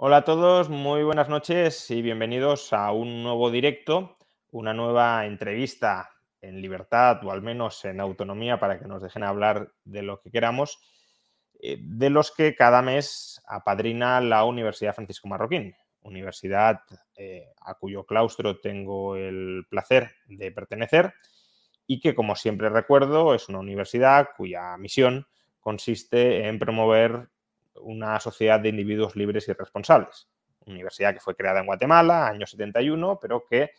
Hola a todos, muy buenas noches y bienvenidos a un nuevo directo, una nueva entrevista en libertad o al menos en autonomía para que nos dejen hablar de lo que queramos, eh, de los que cada mes apadrina la Universidad Francisco Marroquín, universidad eh, a cuyo claustro tengo el placer de pertenecer y que, como siempre recuerdo, es una universidad cuya misión consiste en promover una sociedad de individuos libres y responsables. Universidad que fue creada en Guatemala, año 71, pero que,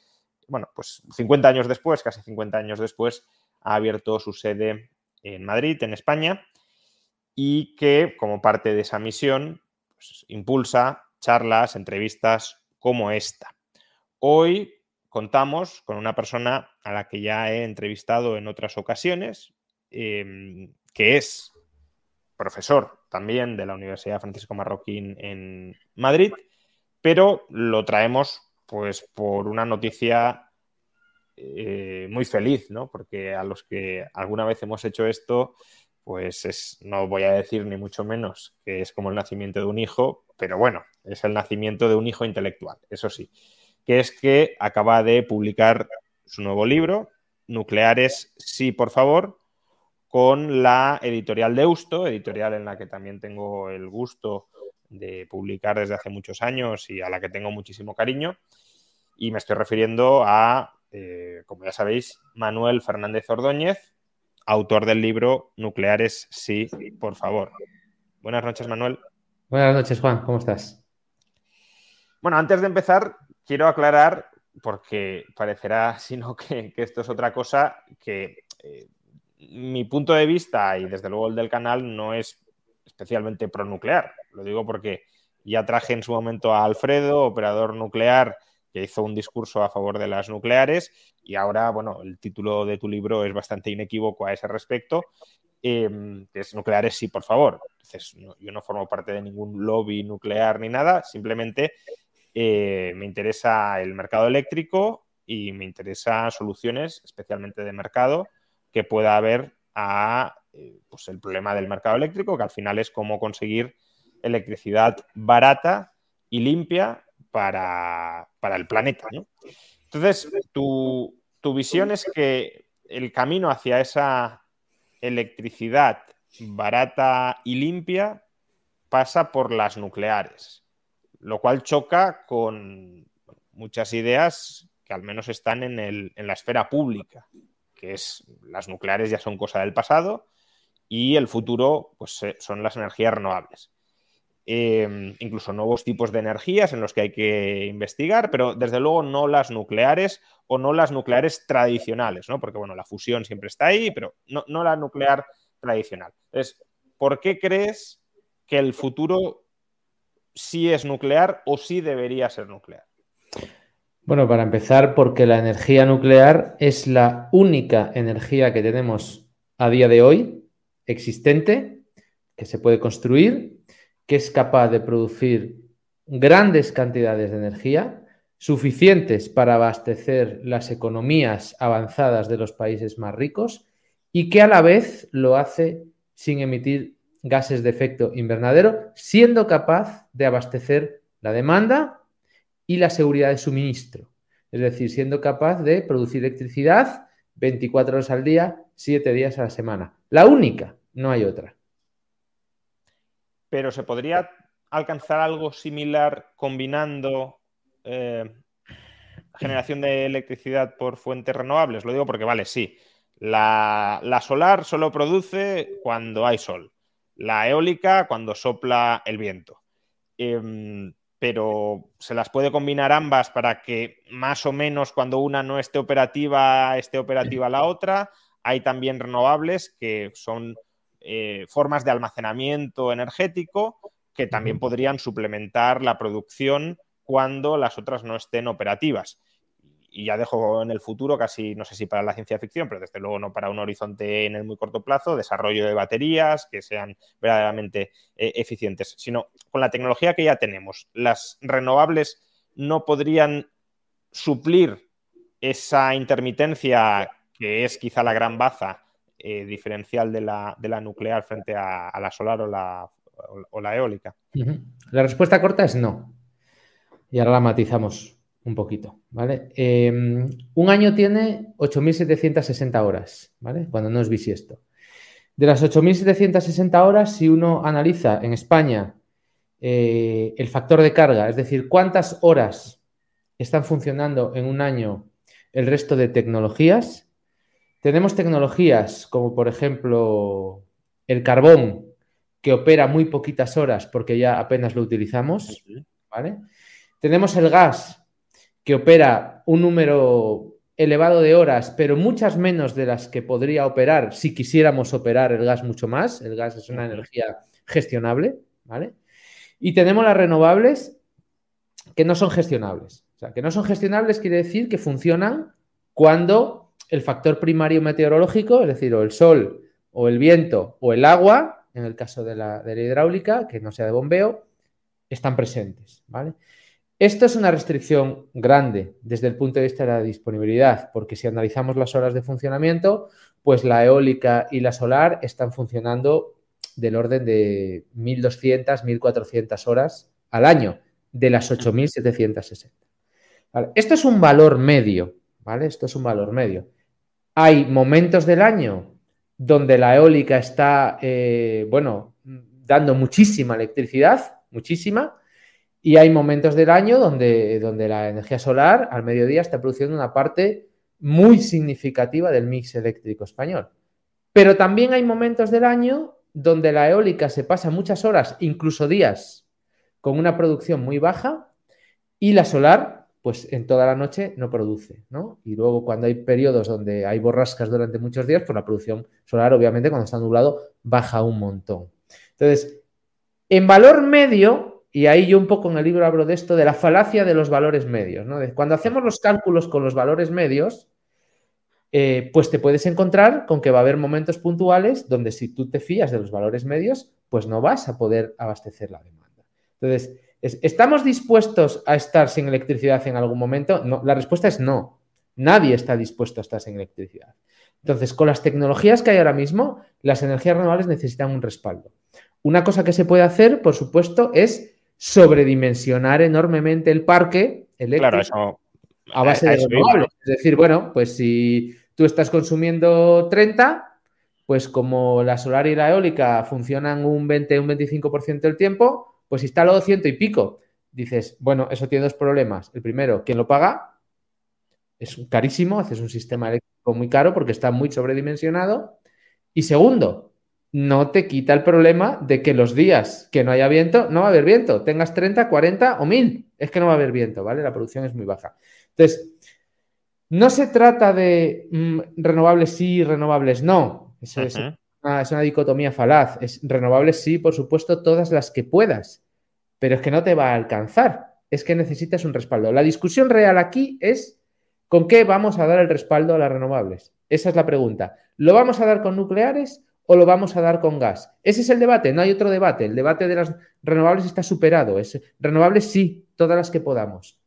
bueno, pues 50 años después, casi 50 años después, ha abierto su sede en Madrid, en España, y que, como parte de esa misión, pues, impulsa charlas, entrevistas como esta. Hoy contamos con una persona a la que ya he entrevistado en otras ocasiones, em, que es profesor también de la Universidad Francisco Marroquín en Madrid, pero lo traemos pues por una noticia eh, muy feliz, ¿no? Porque a los que alguna vez hemos hecho esto, pues es, no voy a decir ni mucho menos que es como el nacimiento de un hijo, pero bueno, es el nacimiento de un hijo intelectual, eso sí que es que acaba de publicar su nuevo libro, Nucleares, sí, por favor, con la editorial Deusto, editorial en la que también tengo el gusto de publicar desde hace muchos años y a la que tengo muchísimo cariño. Y me estoy refiriendo a, eh, como ya sabéis, Manuel Fernández Ordóñez, autor del libro Nucleares, sí, por favor. Buenas noches, Manuel. Buenas noches, Juan, ¿cómo estás? Bueno, antes de empezar, quiero aclarar, porque parecerá, sino que, que esto es otra cosa, que eh, mi punto de vista y desde luego el del canal no es especialmente pronuclear. Lo digo porque ya traje en su momento a Alfredo, operador nuclear, que hizo un discurso a favor de las nucleares y ahora, bueno, el título de tu libro es bastante inequívoco a ese respecto, eh, es nucleares sí, por favor. Entonces, yo no formo parte de ningún lobby nuclear ni nada, simplemente eh, me interesa el mercado eléctrico y me interesa soluciones, especialmente de mercado, que pueda haber a eh, pues el problema del mercado eléctrico, que al final es cómo conseguir electricidad barata y limpia para, el planeta. Entonces, tu, tu visión es que el camino hacia esa electricidad barata y limpia pasa por las nucleares lo cual choca con muchas ideas que al menos están en, la esfera pública, que es las nucleares ya son cosa del pasado y el futuro pues, eh, son las energías renovables. Em, incluso nuevos tipos de energías en los que hay que investigar, pero desde luego no las nucleares o no las nucleares tradicionales, ¿no? Porque bueno, la fusión siempre está ahí, pero no, no la nuclear tradicional. Entonces, ¿por qué crees que el futuro si es nuclear o si debería ser nuclear? Bueno, para empezar, porque la energía nuclear es la única energía que tenemos a día de hoy existente, que se puede construir, que es capaz de producir grandes cantidades de energía, suficientes para abastecer las economías avanzadas de los países más ricos y que a la vez lo hace sin emitir gases de efecto invernadero, siendo capaz de abastecer la demanda y la seguridad de suministro. Es decir, siendo capaz de producir electricidad 24 horas al día, 7 días a la semana. La única, no hay otra. Pero se podría alcanzar algo similar combinando eh, generación de electricidad por fuentes renovables. Lo digo porque, vale, sí, la solar solo produce cuando hay sol la eólica cuando sopla el viento. Em, pero se las puede combinar ambas para que más o menos cuando una no esté operativa, esté operativa la otra. Hay también renovables que son eh, formas de almacenamiento energético que también podrían suplementar la producción cuando las otras no estén operativas. Y ya dejo en el futuro, casi no sé si para la ciencia ficción, pero desde luego no para un horizonte en el muy corto plazo, desarrollo de baterías que sean verdaderamente eh, eficientes, sino con la tecnología que ya tenemos. Las renovables no podrían suplir esa intermitencia que es quizá la gran baza eh, diferencial de la, nuclear frente a, la solar o la, o la eólica? La respuesta corta es no. Y ahora la matizamos un poquito, ¿vale? Em, un año tiene 8.760 horas, ¿vale? Cuando no es bisiesto. De las 8.760 horas, si uno analiza en España eh, el factor de carga, es decir, cuántas horas están funcionando en un año el resto de tecnologías, tenemos tecnologías como por ejemplo el carbón, que opera muy poquitas horas porque ya apenas lo utilizamos, ¿vale? Tenemos el gas, que opera un número elevado de horas, pero muchas menos de las que podría operar si quisiéramos operar el gas mucho más. El gas es una energía gestionable, ¿vale? Y tenemos las renovables que no son gestionables. O sea, que no son gestionables quiere decir que funcionan cuando el factor primario meteorológico, es decir, o el sol, o el viento, o el agua, en el caso de la, hidráulica, que no sea de bombeo, están presentes, ¿vale? Esto es una restricción grande desde el punto de vista de la disponibilidad, porque si analizamos las horas de funcionamiento, pues la eólica y la solar están funcionando del orden de 1.200, 1.400 horas al año, de las 8.760. Esto es un valor medio, ¿vale? Esto es un valor medio. Hay momentos del año donde la eólica está, eh, bueno, dando muchísima electricidad, muchísima, y hay momentos del año donde, donde la energía solar al mediodía está produciendo una parte muy significativa del mix eléctrico español. Pero también hay momentos del año donde la eólica se pasa muchas horas, incluso días, con una producción muy baja, y la solar pues en toda la noche no produce, ¿no? Y luego cuando hay periodos donde hay borrascas durante muchos días, pues la producción solar, obviamente, cuando está nublado, baja un montón. Entonces, en valor medio, y ahí yo un poco en el libro hablo de esto, de la falacia de los valores medios. Cuando hacemos los cálculos con los valores medios, eh, pues te puedes encontrar con que va a haber momentos puntuales donde si tú te fías de los valores medios, pues no vas a poder abastecer la demanda. Entonces, ¿Estamos dispuestos a estar sin electricidad en algún momento? No, la respuesta es no. Nadie está dispuesto a estar sin electricidad. Entonces, con las tecnologías que hay ahora mismo, las energías renovables necesitan un respaldo. Una cosa que se puede hacer, por supuesto, es sobredimensionar enormemente el parque eléctrico a base de renovables. Es decir, bueno, pues si tú estás consumiendo 30, pues como la solar y la eólica funcionan un 20, un 25% del tiempo, pues a ciento y pico, dices, bueno, eso tiene dos problemas. El primero, ¿quién lo paga? Es carísimo, haces un sistema eléctrico muy caro porque está muy sobredimensionado. Y segundo, no te quita el problema de que los días que no haya viento, no va a haber viento. Tengas 30, 40 o 1000. Es que no va a haber viento, ¿vale? La producción es muy baja. Entonces, no se trata de mm, renovables sí, renovables no. Eso es es una dicotomía falaz. Es renovables, sí, por supuesto, todas las que puedas, pero es que no te va a alcanzar. Es que necesitas un respaldo. La discusión real aquí es con qué vamos a dar el respaldo a las renovables. Esa es la pregunta. ¿Lo vamos a dar con nucleares o lo vamos a dar con gas? Ese es el debate, no hay otro debate. El debate de las renovables está superado. Es, renovables sí, todas las que podamos.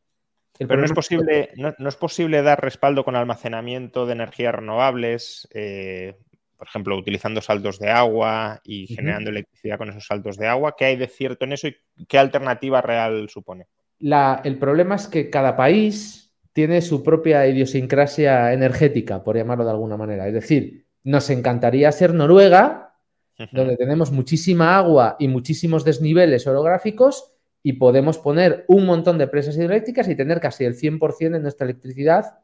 Pero no es, posible, no, es posible dar respaldo con almacenamiento de energías renovables, eh, por ejemplo, utilizando saltos de agua y generando electricidad con esos saltos de agua. ¿Qué hay de cierto en eso y qué alternativa real supone? el problema es que cada país tiene su propia idiosincrasia energética, por llamarlo de alguna manera. Es decir, nos encantaría ser Noruega, donde tenemos muchísima agua y muchísimos desniveles orográficos y podemos poner un montón de presas hidroeléctricas y tener casi el 100% de nuestra electricidad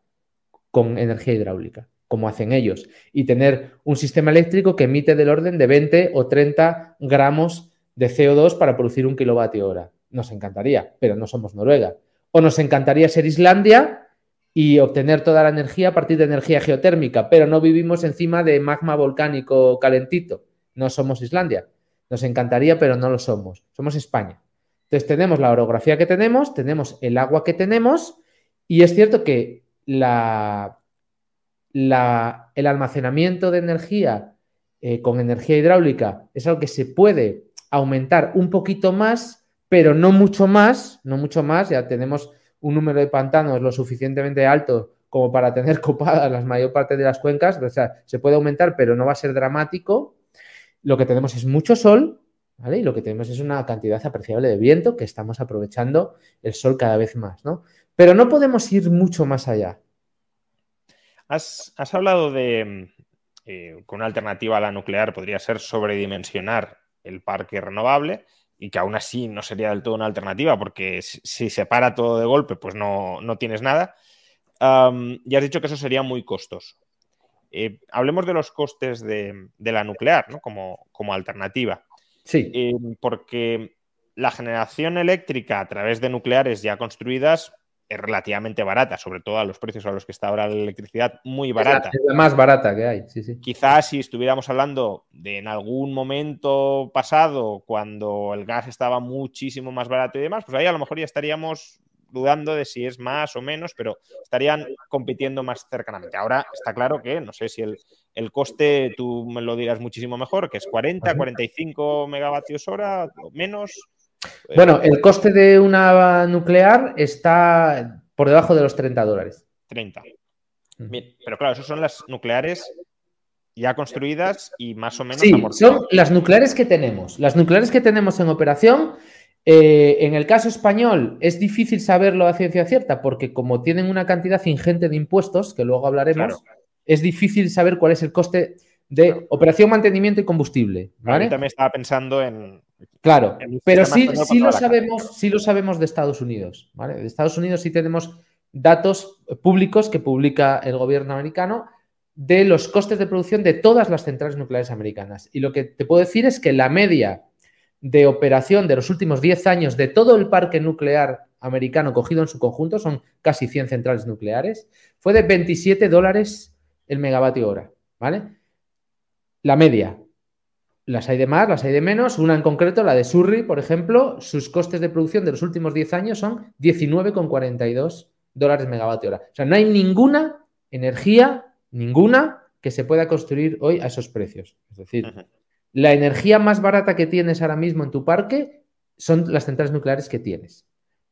con energía hidráulica como hacen ellos, y tener un sistema eléctrico que emite del orden de 20 o 30 gramos de CO2 para producir un kilovatio hora. Nos encantaría, pero no somos Noruega. O nos encantaría ser Islandia y obtener toda la energía a partir de energía geotérmica, pero no vivimos encima de magma volcánico calentito. no somos Islandia. Nos encantaría, pero no lo somos. Somos España. Entonces tenemos la orografía que tenemos, tenemos el agua que tenemos y es cierto que el almacenamiento de energía eh, con energía hidráulica es algo que se puede aumentar un poquito más, pero no mucho más, no mucho más, ya tenemos un número de pantanos lo suficientemente alto como para tener copadas la mayor parte de las cuencas, o sea, se puede aumentar, pero no va a ser dramático. Lo que tenemos es mucho sol, ¿vale? Y lo que tenemos es una cantidad apreciable de viento que estamos aprovechando el sol cada vez más, ¿no? Pero no podemos ir mucho más allá. Has, hablado de eh, que una alternativa a la nuclear podría ser sobredimensionar el parque renovable y que aún así no sería del todo una alternativa porque si se para todo de golpe pues no, tienes nada. ya has dicho que eso sería muy costoso. Eh, hablemos de los costes de, la nuclear ¿no? como, como, alternativa. Sí. Eh, porque la generación eléctrica a través de nucleares ya construidas es relativamente barata, sobre todo a los precios a los que está ahora la electricidad, muy barata. Es la, más barata que hay, sí, sí. Quizás si estuviéramos hablando de en algún momento pasado, cuando el gas estaba muchísimo más barato y demás, pues ahí a lo mejor ya estaríamos dudando de si es más o menos, pero estarían compitiendo más cercanamente. Ahora está claro que, no sé si el, el coste, tú me lo dirás muchísimo mejor, que es 40, 45 megavatios hora, o menos. Bueno, el coste de una nuclear está por debajo de los 30 dólares. 30. Bien, pero claro, esas son las nucleares ya construidas y más o menos. Sí, son las nucleares que tenemos. Las nucleares que tenemos en operación, eh, en el caso español, es difícil saberlo a ciencia cierta porque como tienen una cantidad ingente de impuestos, que luego hablaremos, es difícil saber cuál es el coste de operación, mantenimiento y combustible. ¿vale? también estaba pensando en. Claro, pero sí, sí lo sabemos, sí lo sabemos de Estados Unidos. ¿vale? De Estados Unidos sí tenemos datos públicos que publica el gobierno americano de los costes de producción de todas las centrales nucleares americanas. Y lo que te puedo decir es que la media de operación de los últimos 10 años de todo el parque nuclear americano cogido en su conjunto, son casi 100 centrales nucleares, fue de 27 dólares el megavatio hora. ¿Vale? La media. Las hay de más, las hay de menos. Una en concreto, la de Surrey, por ejemplo, sus costes de producción de los últimos 10 años son 19,42 dólares megavatio hora. O sea, no hay ninguna energía, ninguna, que se pueda construir hoy a esos precios. Es decir, la energía más barata que tienes ahora mismo en tu parque son las centrales nucleares que tienes.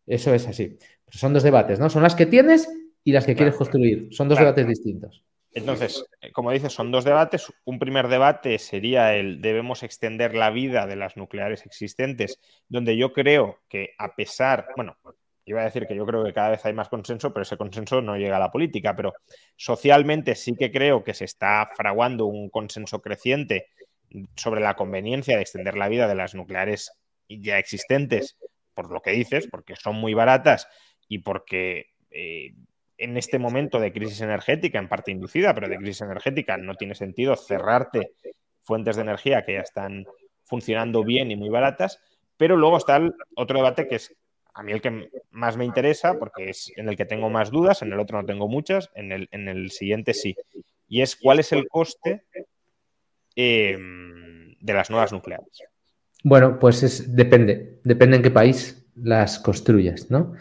Eso es así. son dos debates, ¿no? Son las que tienes y las que quieres construir. Son dos debates distintos. Entonces, eh, como dices, son dos debates. Un primer debate sería el debemos extender la vida de las nucleares existentes, donde yo creo que a pesar, bueno, iba a decir que yo creo que cada vez hay más consenso, pero ese consenso no llega a la política, pero socialmente sí que creo que se está fraguando un consenso creciente sobre la conveniencia de extender la vida de las nucleares ya existentes, por lo que dices, porque son muy baratas y porque eh, en este momento de crisis energética, en parte inducida, pero de crisis energética, no tiene sentido cerrarte fuentes de energía que ya están funcionando bien y muy baratas. Pero luego está otro debate que es a mí el que más me interesa, porque es en el que tengo más dudas, en el otro no tengo muchas, en el, en el siguiente sí. Y es cuál es el coste em, de las nuevas nucleares. Bueno, pues es, depende, depende en qué país las construyas, ¿no?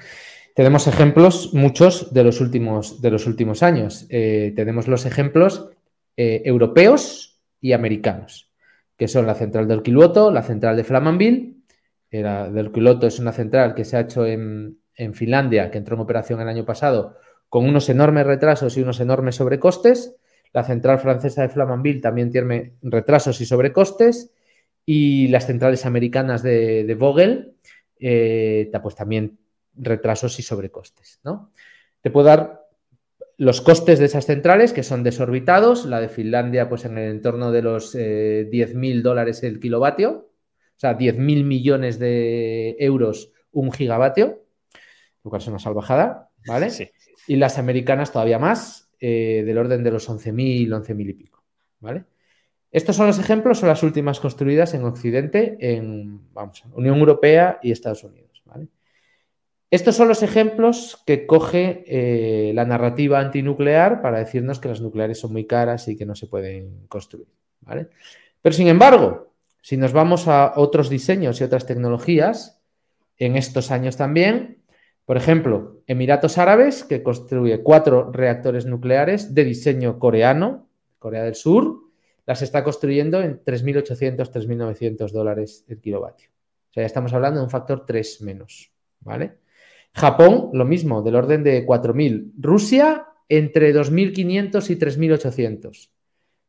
Tenemos ejemplos, muchos de los últimos, de los últimos años. Eh, tenemos los ejemplos eh, europeos y americanos, que son la central de Olkiluoto, la central de Flamanville. La de Olkiluoto es una central que se ha hecho en, Finlandia, que entró en operación el año pasado, con unos enormes retrasos y unos enormes sobrecostes. La central francesa de Flamanville también tiene retrasos y sobrecostes. Y las centrales americanas de, Vogel, eh, pues también retrasos y sobrecostes. ¿no? Te puedo dar los costes de esas centrales que son desorbitados, la de Finlandia pues en el entorno de los eh, 10.000 dólares el kilovatio, o sea, 10.000 millones de euros un gigavatio, lo cual es una salvajada, ¿vale? Y las americanas todavía más, eh, del orden de los 11.000, 11.000 y pico, ¿vale? Estos son los ejemplos, son las últimas construidas en Occidente, en vamos, Unión Europea y Estados Unidos. Estos son los ejemplos que coge eh, la narrativa antinuclear para decirnos que las nucleares son muy caras y que no se pueden construir. Pero Pero sin embargo, si nos vamos a otros diseños y otras tecnologías, en estos años también, por ejemplo, Emiratos Árabes, que construye cuatro reactores nucleares de diseño coreano, Corea del Sur, las está construyendo en 3.800, 3.900 dólares el kilovatio. O sea, ya estamos hablando de un factor 3 menos, ¿vale? Japón, lo mismo, del orden de 4.000. Rusia, entre 2.500 y 3.800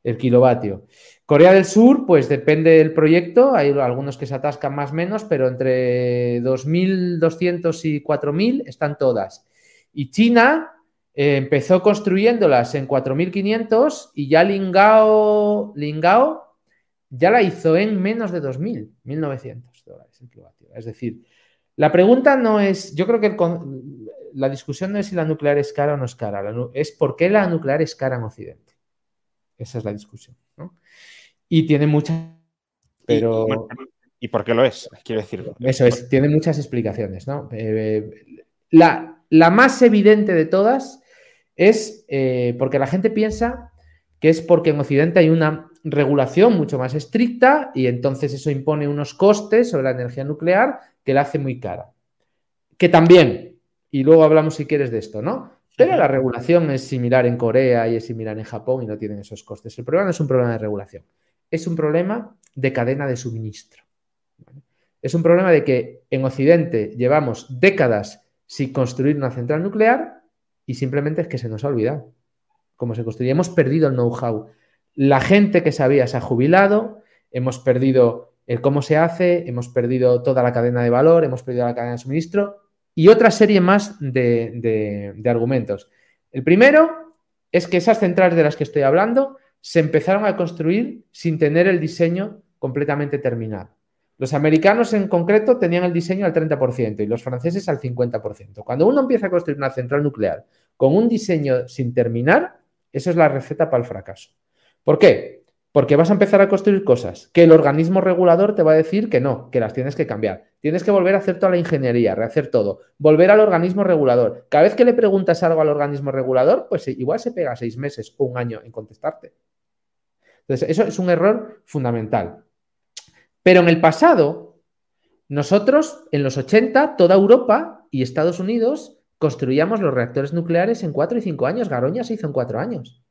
el kilovatio. Corea del Sur, pues depende del proyecto, hay algunos que se atascan más o menos, pero entre 2.200 y 4.000 están todas. Y China eh, empezó construyéndolas en 4.500 y ya Lingao, Lingao ya la hizo en menos de 2.000, 1.900 dólares el kilovatio. Es decir, la pregunta no es, yo creo que la discusión no es si la nuclear es cara o no es cara, es por qué la nuclear es cara en Occidente. Esa es la discusión. ¿no? y tiene muchas... Pero... ¿Y, por qué lo es? Quiero decir. Eso es, tiene muchas explicaciones, ¿no? Eh, la, más evidente de todas es eh, porque la gente piensa que es porque en Occidente hay una regulación mucho más estricta y entonces eso impone unos costes sobre la energía nuclear que la hace muy cara. Que también, y luego hablamos si quieres de esto, ¿no? Pero la regulación es similar en Corea y es similar en Japón y no tienen esos costes. El problema no es un problema de regulación es un problema de cadena de suministro. Es un problema de que en Occidente llevamos décadas sin construir una central nuclear y simplemente es que se nos ha olvidado cómo se construye. Hemos perdido el know-how. La gente que sabía se ha jubilado, hemos perdido el cómo se hace, hemos perdido toda la cadena de valor, hemos perdido la cadena de suministro y otra serie más de, de argumentos. El primero es que esas centrales de las que estoy hablando se empezaron a construir sin tener el diseño completamente terminado. Los americanos en concreto tenían el diseño al 30% y los franceses al 50%. Cuando uno empieza a construir una central nuclear con un diseño sin terminar, eso es la receta para el fracaso. ¿Por qué? Porque vas a empezar a construir cosas que el organismo regulador te va a decir que no, que las tienes que cambiar. Tienes que volver a hacer toda la ingeniería, rehacer todo, volver al organismo regulador. Cada vez que le preguntas algo al organismo regulador, pues igual se pega seis meses o un año en contestarte. Entonces, eso es un error fundamental. Pero en el pasado, nosotros, en los 80, toda Europa y Estados Unidos construíamos los reactores nucleares en 4 y 5 años. Garoña se hizo en 4 años.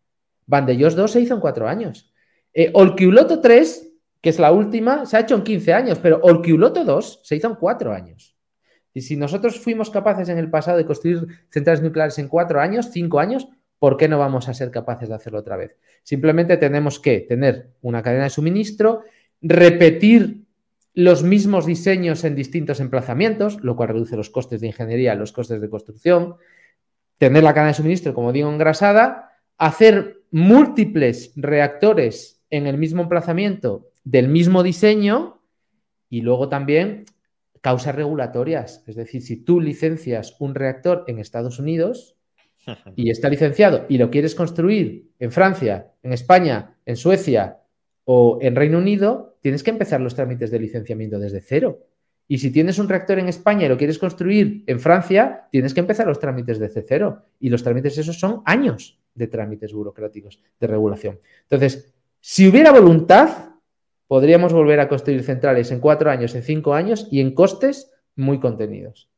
Vandellós 2 se hizo en 4 años. Eh, Olkiuloto 3, que es la última, se ha hecho en 15 años, pero Olkiuloto 2 se hizo en 4 años. Y si nosotros fuimos capaces en el pasado de construir centrales nucleares en 4 años, 5 años, ¿por qué no vamos a ser capaces de hacerlo otra vez? Simplemente tenemos que tener una cadena de suministro, repetir los mismos diseños en distintos emplazamientos, lo cual reduce los costes de ingeniería, los costes de construcción, tener la cadena de suministro, como digo, engrasada, hacer múltiples reactores en el mismo emplazamiento del mismo diseño y luego también causas regulatorias. Es decir, si tú licencias un reactor en Estados Unidos, y está licenciado y lo quieres construir en Francia, en España, en Suecia o en Reino Unido, tienes que empezar los trámites de licenciamiento desde cero. Y si tienes un reactor en España y lo quieres construir en Francia, tienes que empezar los trámites desde cero. Y los trámites esos son años de trámites burocráticos de regulación. Entonces, si hubiera voluntad, podríamos volver a construir centrales en cuatro años, en cinco años y en costes muy contenidos.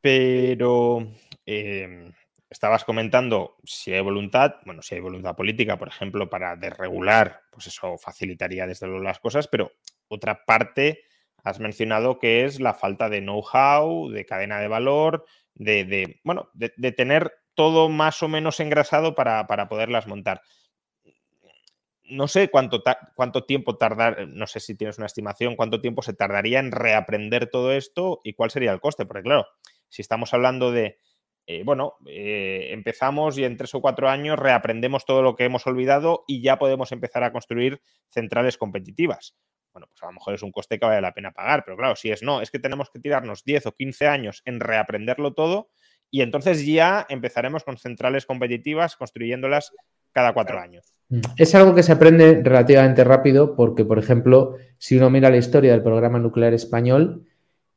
Pero Em, estabas comentando si hay voluntad, bueno, si hay voluntad política, por ejemplo, para desregular, pues eso facilitaría desde luego las cosas, pero otra parte has mencionado que es la falta de know-how, de cadena de valor, de, bueno, de, tener todo más o menos engrasado para, para poderlas montar. No sé cuánto, cuánto tiempo tardar, no sé si tienes una estimación, cuánto tiempo se tardaría en reaprender todo esto y cuál sería el coste, porque claro, si estamos hablando de eh, bueno, eh, empezamos y en tres o cuatro años reaprendemos todo lo que hemos olvidado y ya podemos empezar a construir centrales competitivas. Bueno, pues a lo mejor es un coste que vale la pena pagar, pero claro, si es no, es que tenemos que tirarnos 10 o 15 años en reaprenderlo todo y entonces ya empezaremos con centrales competitivas construyéndolas cada cuatro años. Mm. Es algo que se aprende relativamente rápido porque, por ejemplo, si uno mira la historia del programa nuclear español,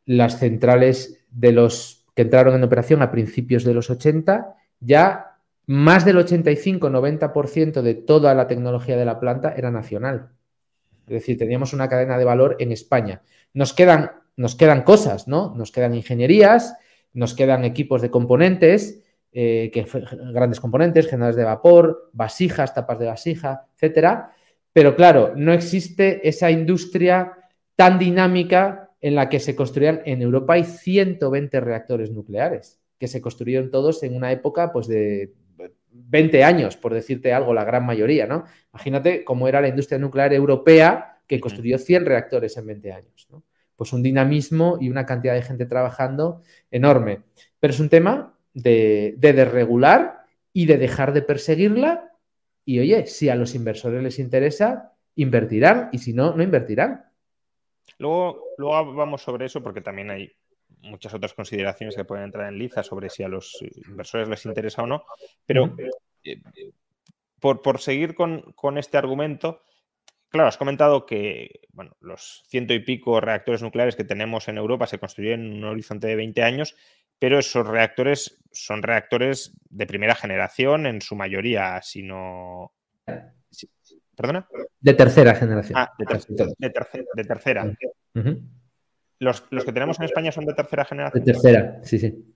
las centrales de los que entraron en operación a principios de los 80, ya más del 85-90% de toda la tecnología de la planta era nacional. Es decir, teníamos una cadena de valor en España. Nos quedan, nos quedan cosas, ¿no? Nos quedan ingenierías, nos quedan equipos de componentes, eh, que, grandes componentes, generadores de vapor, vasijas, tapas de vasija, etcétera. Pero claro, no existe esa industria tan dinámica en la que se construían en Europa hay 120 reactores nucleares que se construyeron todos en una época pues de 20 años, por decirte algo, la gran mayoría, ¿no? Imagínate cómo era la industria nuclear europea que construyó 100 reactores en 20 años, ¿no? Pues un dinamismo y una cantidad de gente trabajando enorme. Pero es un tema de, de desregular y de dejar de perseguirla. Y oye, si a los inversores les interesa, invertirán y si no, no invertirán. Luego, luego vamos sobre eso porque también hay muchas otras consideraciones que pueden entrar en liza sobre si a los inversores les interesa o no. Pero eh, por, por, seguir con, con, este argumento, claro, has comentado que bueno, los ciento y pico reactores nucleares que tenemos en Europa se construyeron en un horizonte de 20 años, pero esos reactores son reactores de primera generación en su mayoría, sino... ¿Perdona? De tercera generación. Ah, de, de, tercera. los, que tenemos en España son de tercera generación. De tercera, sí, sí.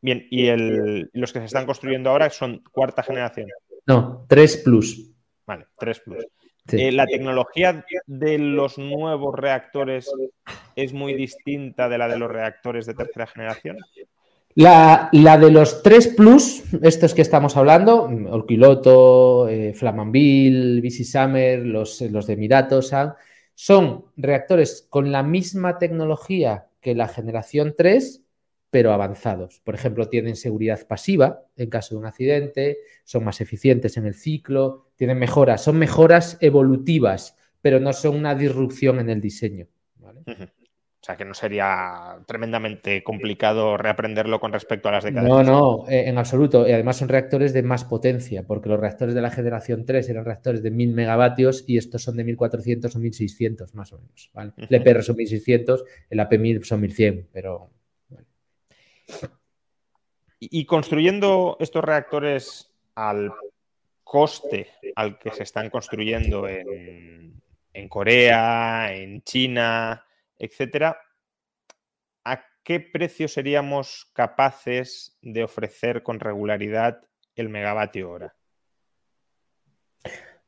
Bien, ¿y el, los que se están construyendo ahora son cuarta generación? No, 3 plus. Vale, 3 plus. Eh, ¿La tecnología de los nuevos reactores es muy distinta de la de los reactores de tercera generación? La, de los 3 Plus, estos que estamos hablando, Olkiloto, eh, Flamanville, BC Summer, los, los de Emiratos, son reactores con la misma tecnología que la generación 3, pero avanzados. Por ejemplo, tienen seguridad pasiva en caso de un accidente, son más eficientes en el ciclo, tienen mejoras, son mejoras evolutivas, pero no son una disrupción en el diseño. ¿vale? O sea, que no sería tremendamente complicado reaprenderlo con respecto a las décadas. No, no, eh, en absoluto. Y además son reactores de más potencia, porque los reactores de la generación 3 eran reactores de 1000 megavatios y estos son de 1400 o 1600 más o menos. ¿vale? El EPR son 1600, el AP1000 son 1100, pero. Y construyendo estos reactores al coste al que se están construyendo en, Corea, en China etcétera, ¿a qué precio seríamos capaces de ofrecer con regularidad el megavatio hora?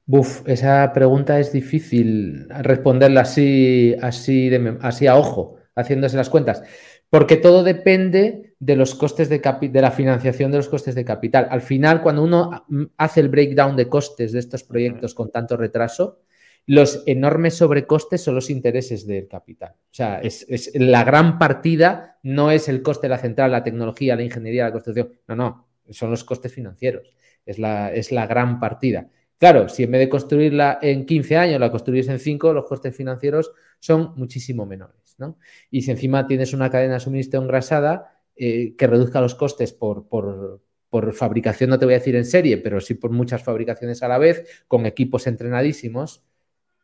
Buf, esa pregunta es difícil responderla así, así, así a ojo, haciéndose las cuentas, porque todo depende de los costes de, de la financiación de los costes de capital. Al final, cuando uno hace el breakdown de costes de estos proyectos con tanto retraso, los enormes sobrecostes son los intereses del capital. O sea, es, la gran partida no es el coste de la central, la tecnología, la ingeniería, la construcción. No, no, son los costes financieros. Es la, es la gran partida. Claro, si en vez de construirla en 15 años la construyes en 5, los costes financieros son muchísimo menores. ¿no? Y si encima tienes una cadena de suministro engrasada eh, que reduzca los costes por, por, por fabricación, no te voy a decir en serie, pero sí por muchas fabricaciones a la vez, con equipos entrenadísimos,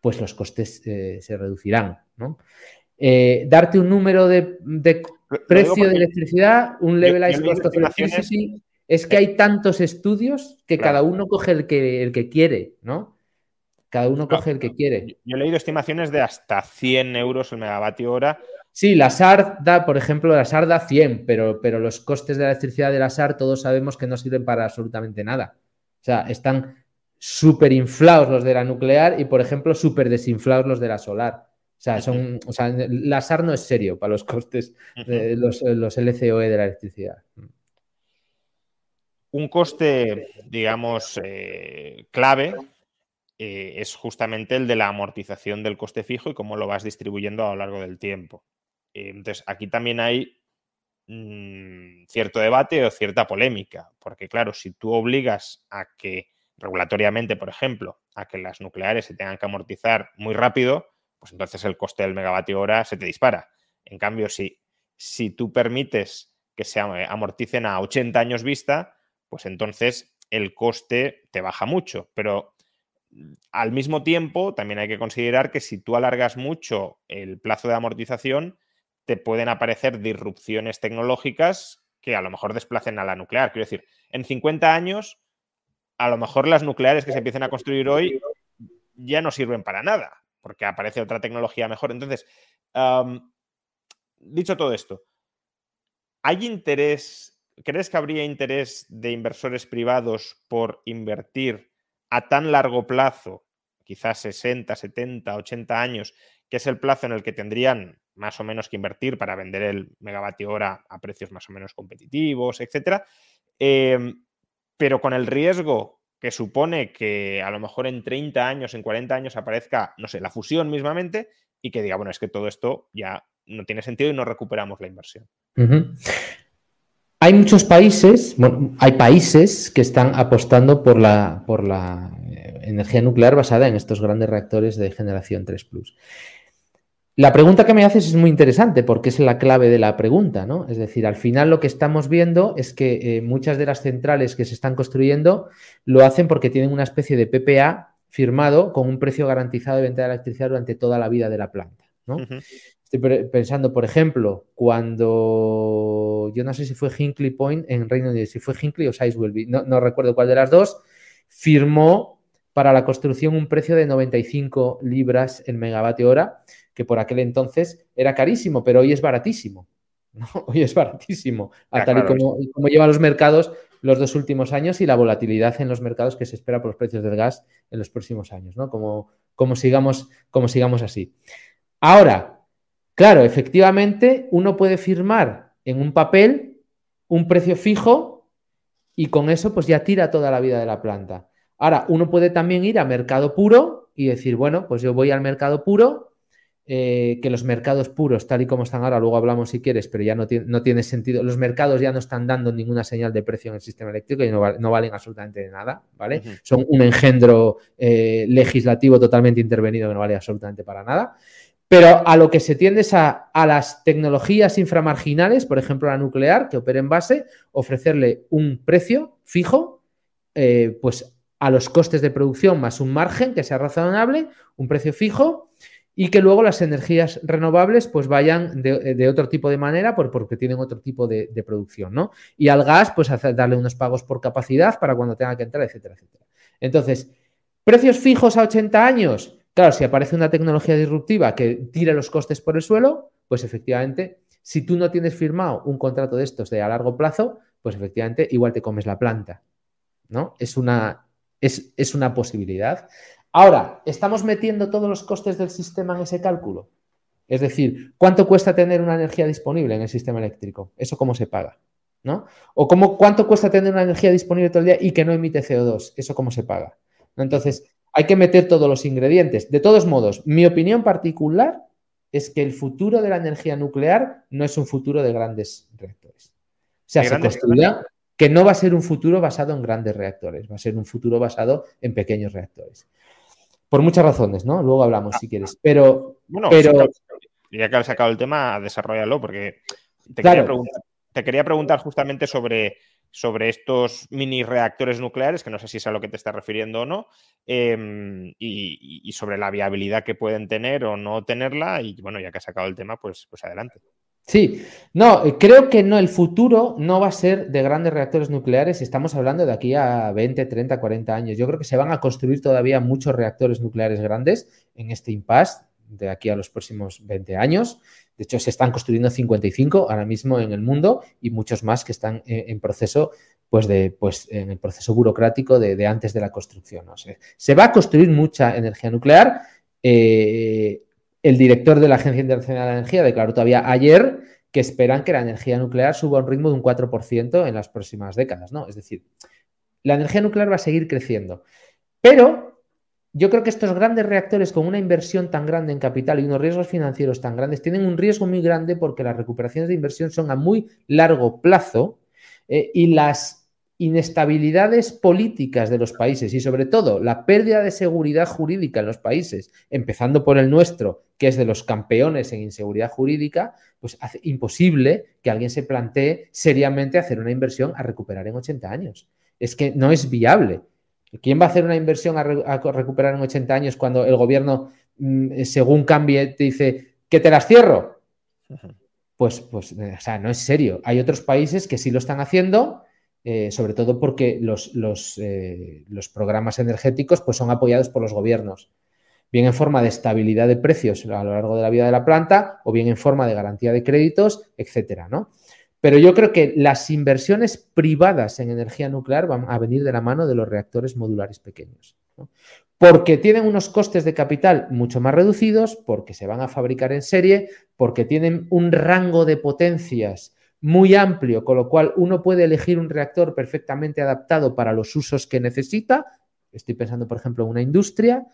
pues los costes eh, se reducirán. ¿no? Eh, darte un número de, precio de electricidad, un levelized cost of electricity, es que hay tantos estudios que cada uno coge el que, el que quiere, ¿no? Cada uno coge el que quiere. Yo he leído estimaciones de hasta 100 euros el megavatio hora. Sí, la SAR da, por ejemplo, la SAR da 100, pero, pero los costes de la electricidad de la SAR todos sabemos que no sirven para absolutamente nada. O sea, están súper inflados los de la nuclear y, por ejemplo, súper desinflados los de la solar. O sea, son, o sea, la SAR no es serio para los costes de los, LCOE de la electricidad. Un coste, digamos, eh, clave eh, es justamente el de la amortización del coste fijo y cómo lo vas distribuyendo a lo largo del tiempo. Eh, entonces, aquí también hay mm, cierto debate o cierta polémica, porque claro, si tú obligas a que regulatoriamente, por ejemplo, a que las nucleares se tengan que amortizar muy rápido, pues entonces el coste del megavatio hora se te dispara. En cambio, si, si tú permites que se amorticen a 80 años vista, pues entonces el coste te baja mucho. Pero mm, al mismo tiempo, también hay que considerar que si tú alargas mucho el plazo de amortización, te pueden aparecer disrupciones tecnológicas que a lo mejor desplacen a la nuclear. Quiero decir, en 50 años a lo mejor las nucleares que se empiecen a construir hoy ya no sirven para nada, porque aparece otra tecnología mejor. Entonces, dicho todo esto, ¿hay interés, crees que habría interés de inversores privados por invertir a tan largo plazo, quizás 60, 70, 80 años, que es el plazo en el que tendrían más o menos que invertir para vender el megavatio hora a precios más o menos competitivos, etcétera? Em, pero con el riesgo que supone que a lo mejor en 30 años, en 40 años aparezca, no sé, la fusión mismamente y que diga, bueno, es que todo esto ya no tiene sentido y no recuperamos la inversión. Hay muchos países, hay países que están apostando por la, por la eh, energía nuclear basada en estos grandes reactores de generación 3 la pregunta que me haces es muy interesante porque es la clave de la pregunta, ¿no? Es decir, al final lo que estamos viendo es que eh, muchas de las centrales que se están construyendo lo hacen porque tienen una especie de PPA firmado con un precio garantizado de venta de electricidad durante toda la vida de la planta, ¿no? Estoy pensando, por ejemplo, cuando yo no sé si fue Hinkley Point en Reino Unido, si fue Hinkley o Sizewell, no, no recuerdo cuál de las dos, firmó para la construcción un precio de 95 libras el megavatio hora que por aquel entonces era carísimo, pero hoy es baratísimo. Hoy es baratísimo, a tal y como, llevan los mercados los dos últimos años y la volatilidad en los mercados que se espera por los precios del gas en los próximos años, ¿no? Como, como, sigamos, como sigamos así. Ahora, claro, efectivamente, uno puede firmar en un papel un precio fijo y con eso pues ya tira toda la vida de la planta. Ahora, uno puede también ir a mercado puro y decir, bueno, pues yo voy al mercado puro eh, que los mercados puros, tal y como están ahora, luego hablamos si quieres, pero ya no tiene, no tiene sentido. Los mercados ya no están dando ninguna señal de precio en el sistema eléctrico y no, valen absolutamente de nada, ¿vale? Son un engendro eh, legislativo totalmente intervenido que no vale absolutamente para nada. Pero a lo que se tiende es a, las tecnologías inframarginales, por ejemplo la nuclear, que opera en base, ofrecerle un precio fijo, eh, pues a los costes de producción más un margen que sea razonable, un precio fijo y que luego las energías renovables pues vayan de, otro tipo de manera porque tienen otro tipo de, producción, ¿no? Y al gas pues hacer, darle unos pagos por capacidad para cuando tenga que entrar, etcétera, etcétera. Entonces, precios fijos a 80 años. Claro, si aparece una tecnología disruptiva que tire los costes por el suelo, pues efectivamente, si tú no tienes firmado un contrato de estos de a largo plazo, pues efectivamente igual te comes la planta, ¿no? Es una, es, es una posibilidad. Ahora, ¿estamos metiendo todos los costes del sistema en ese cálculo? Es decir, ¿cuánto cuesta tener una energía disponible en el sistema eléctrico? ¿Eso cómo se paga? ¿No? ¿O cómo, cuánto cuesta tener una energía disponible todo el día y que no emite CO2? ¿Eso cómo se paga? Entonces, hay que meter todos los ingredientes. De todos modos, mi opinión particular es que el futuro de la energía nuclear no es un futuro de grandes reactores. O sea, se construirá que no va a ser un futuro basado en grandes reactores, va a ser un futuro basado en pequeños reactores. Por muchas razones, ¿no? Luego hablamos si quieres. Pero. Bueno, pero... ya que has sacado el tema, desarrollalo, porque te, quería preguntar, justamente sobre, sobre estos mini reactores nucleares, que no sé si es a lo que te estás refiriendo o no, em, y, sobre la viabilidad que pueden tener o no tenerla. Y bueno, ya que has sacado el tema, pues, pues adelante. Sí, no, eh, creo que no, el futuro no va a ser de grandes reactores nucleares, estamos hablando de aquí a 20, 30, 40 años. Yo creo que se van a construir todavía muchos reactores nucleares grandes en este impasse de aquí a los próximos 20 años. De hecho, se están construyendo 55 ahora mismo en el mundo y muchos más que están en, proceso, pues, de, pues en el proceso burocrático de, antes de la construcción. ¿no? Se, se va a construir mucha energía nuclear. Eh, el director de la Agencia Internacional de Energía declaró todavía ayer que esperan que la energía nuclear suba a un ritmo de un 4% en las próximas décadas, ¿no? Es decir, la energía nuclear va a seguir creciendo. Pero yo creo que estos grandes reactores con una inversión tan grande en capital y unos riesgos financieros tan grandes tienen un riesgo muy grande porque las recuperaciones de inversión son a muy largo plazo eh, y las inestabilidades políticas de los países y sobre todo la pérdida de seguridad jurídica en los países, empezando por el nuestro, que es de los campeones en inseguridad jurídica, pues hace imposible que alguien se plantee seriamente hacer una inversión a recuperar en 80 años. Es que no es viable. ¿Quién va a hacer una inversión a, recuperar en 80 años cuando el gobierno, mm, según cambie, te dice que te las cierro? Pues, pues, o sea, no es serio. Hay otros países que sí lo están haciendo eh, sobre todo porque los, eh, los, programas energéticos pues, son apoyados por los gobiernos. bien en forma de estabilidad de precios a lo largo de la vida de la planta o bien en forma de garantía de créditos, etcétera, ¿no? Pero yo creo que las inversiones privadas en energía nuclear van a venir de la mano de los reactores modulares pequeños. Porque tienen unos costes de capital mucho más reducidos, porque se van a fabricar en serie, porque tienen un rango de potencias muy amplio, con lo cual uno puede elegir un reactor perfectamente adaptado para los usos que necesita. Estoy pensando, por ejemplo, en una industria,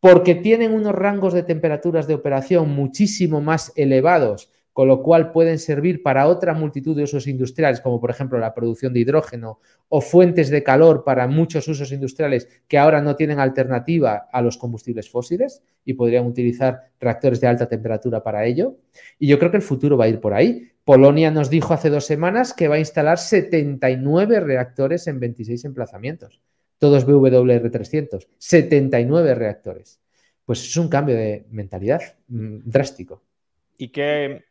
porque tienen unos rangos de temperaturas de operación muchísimo más elevados, con lo cual pueden servir para otra multitud de usos industriales, como por ejemplo la producción de hidrógeno o fuentes de calor para muchos usos industriales que ahora no tienen alternativa a los combustibles fósiles y podrían utilizar reactores de alta temperatura para ello. Y yo creo que el futuro va a ir por ahí. Polonia nos dijo hace dos semanas que va a instalar 79 reactores en 26 emplazamientos, todos BWR300, 79 reactores. Pues es un cambio de mentalidad mm, drástico. ¿Y qué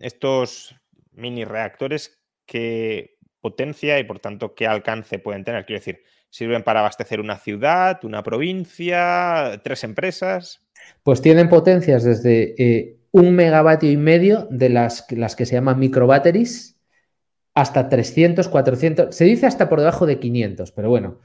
estos mini reactores, qué potencia y por tanto qué alcance pueden tener? Quiero decir, ¿sirven para abastecer una ciudad, una provincia, tres empresas? Pues tienen potencias desde eh, un megavatio y medio de las, que se llaman microbatteries hasta 300, 400, se dice hasta por debajo de 500, pero bueno.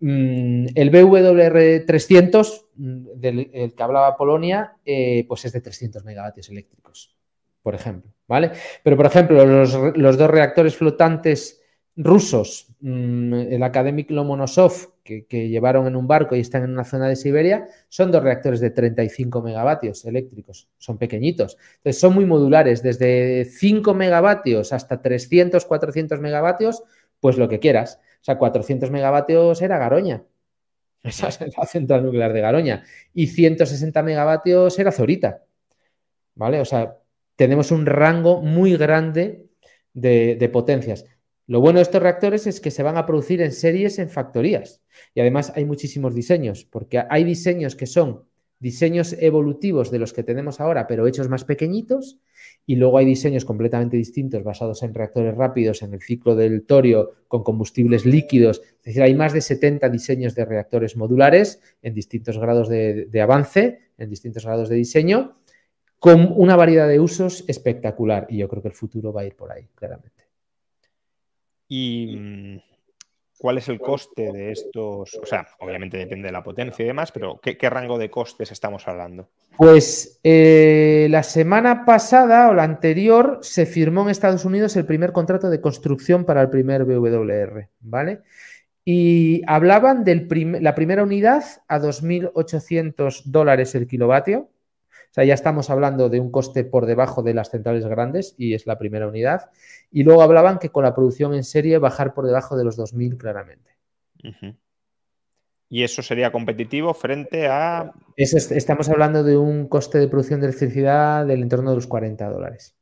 Mm, el BWR300, mm, del que hablaba Polonia, eh, pues es de 300 megavatios eléctricos, por ejemplo, ¿vale? Pero, por ejemplo, los, los dos reactores flotantes rusos, mm, el Academic Lomonosov, que, llevaron en un barco y están en una zona de Siberia, son dos reactores de 35 megavatios eléctricos, son pequeñitos. Entonces, son muy modulares, desde 5 megavatios hasta 300, 400 megavatios, pues lo que quieras. O sea, 400 megavatios era Garoña. Esa es la central nuclear de Garoña. Y 160 megavatios era Zorita. ¿Vale? O sea, tenemos un rango muy grande de potencias. Lo bueno de estos reactores es que se van a producir en series en factorías. Y además hay muchísimos diseños, porque hay diseños que son diseños evolutivos de los que tenemos ahora, pero hechos más pequeñitos. Y luego hay diseños completamente distintos basados en reactores rápidos, en el ciclo del torio, con combustibles líquidos. Es decir, hay más de 70 diseños de reactores modulares en distintos grados de, avance, en distintos grados de diseño, con una variedad de usos espectacular. Y yo creo que el futuro va a ir por ahí, claramente. ¿Y mm, cuál es el coste de estos? O sea, obviamente depende de la potencia y demás, pero ¿qué, rango de costes estamos hablando? Pues eh, la semana pasada o la anterior se firmó en Estados Unidos el primer contrato de construcción para el primer BWR, ¿vale? Y hablaban de la primera unidad a 2.800 dólares el kilovatio. O sea, ya estamos hablando de un coste por debajo de las centrales grandes y es la primera unidad. Y luego hablaban que con la producción en serie bajar por debajo de los 2.000 claramente. ¿Y eso sería competitivo frente a...? estamos hablando de un coste de producción de electricidad del entorno de los 40 dólares.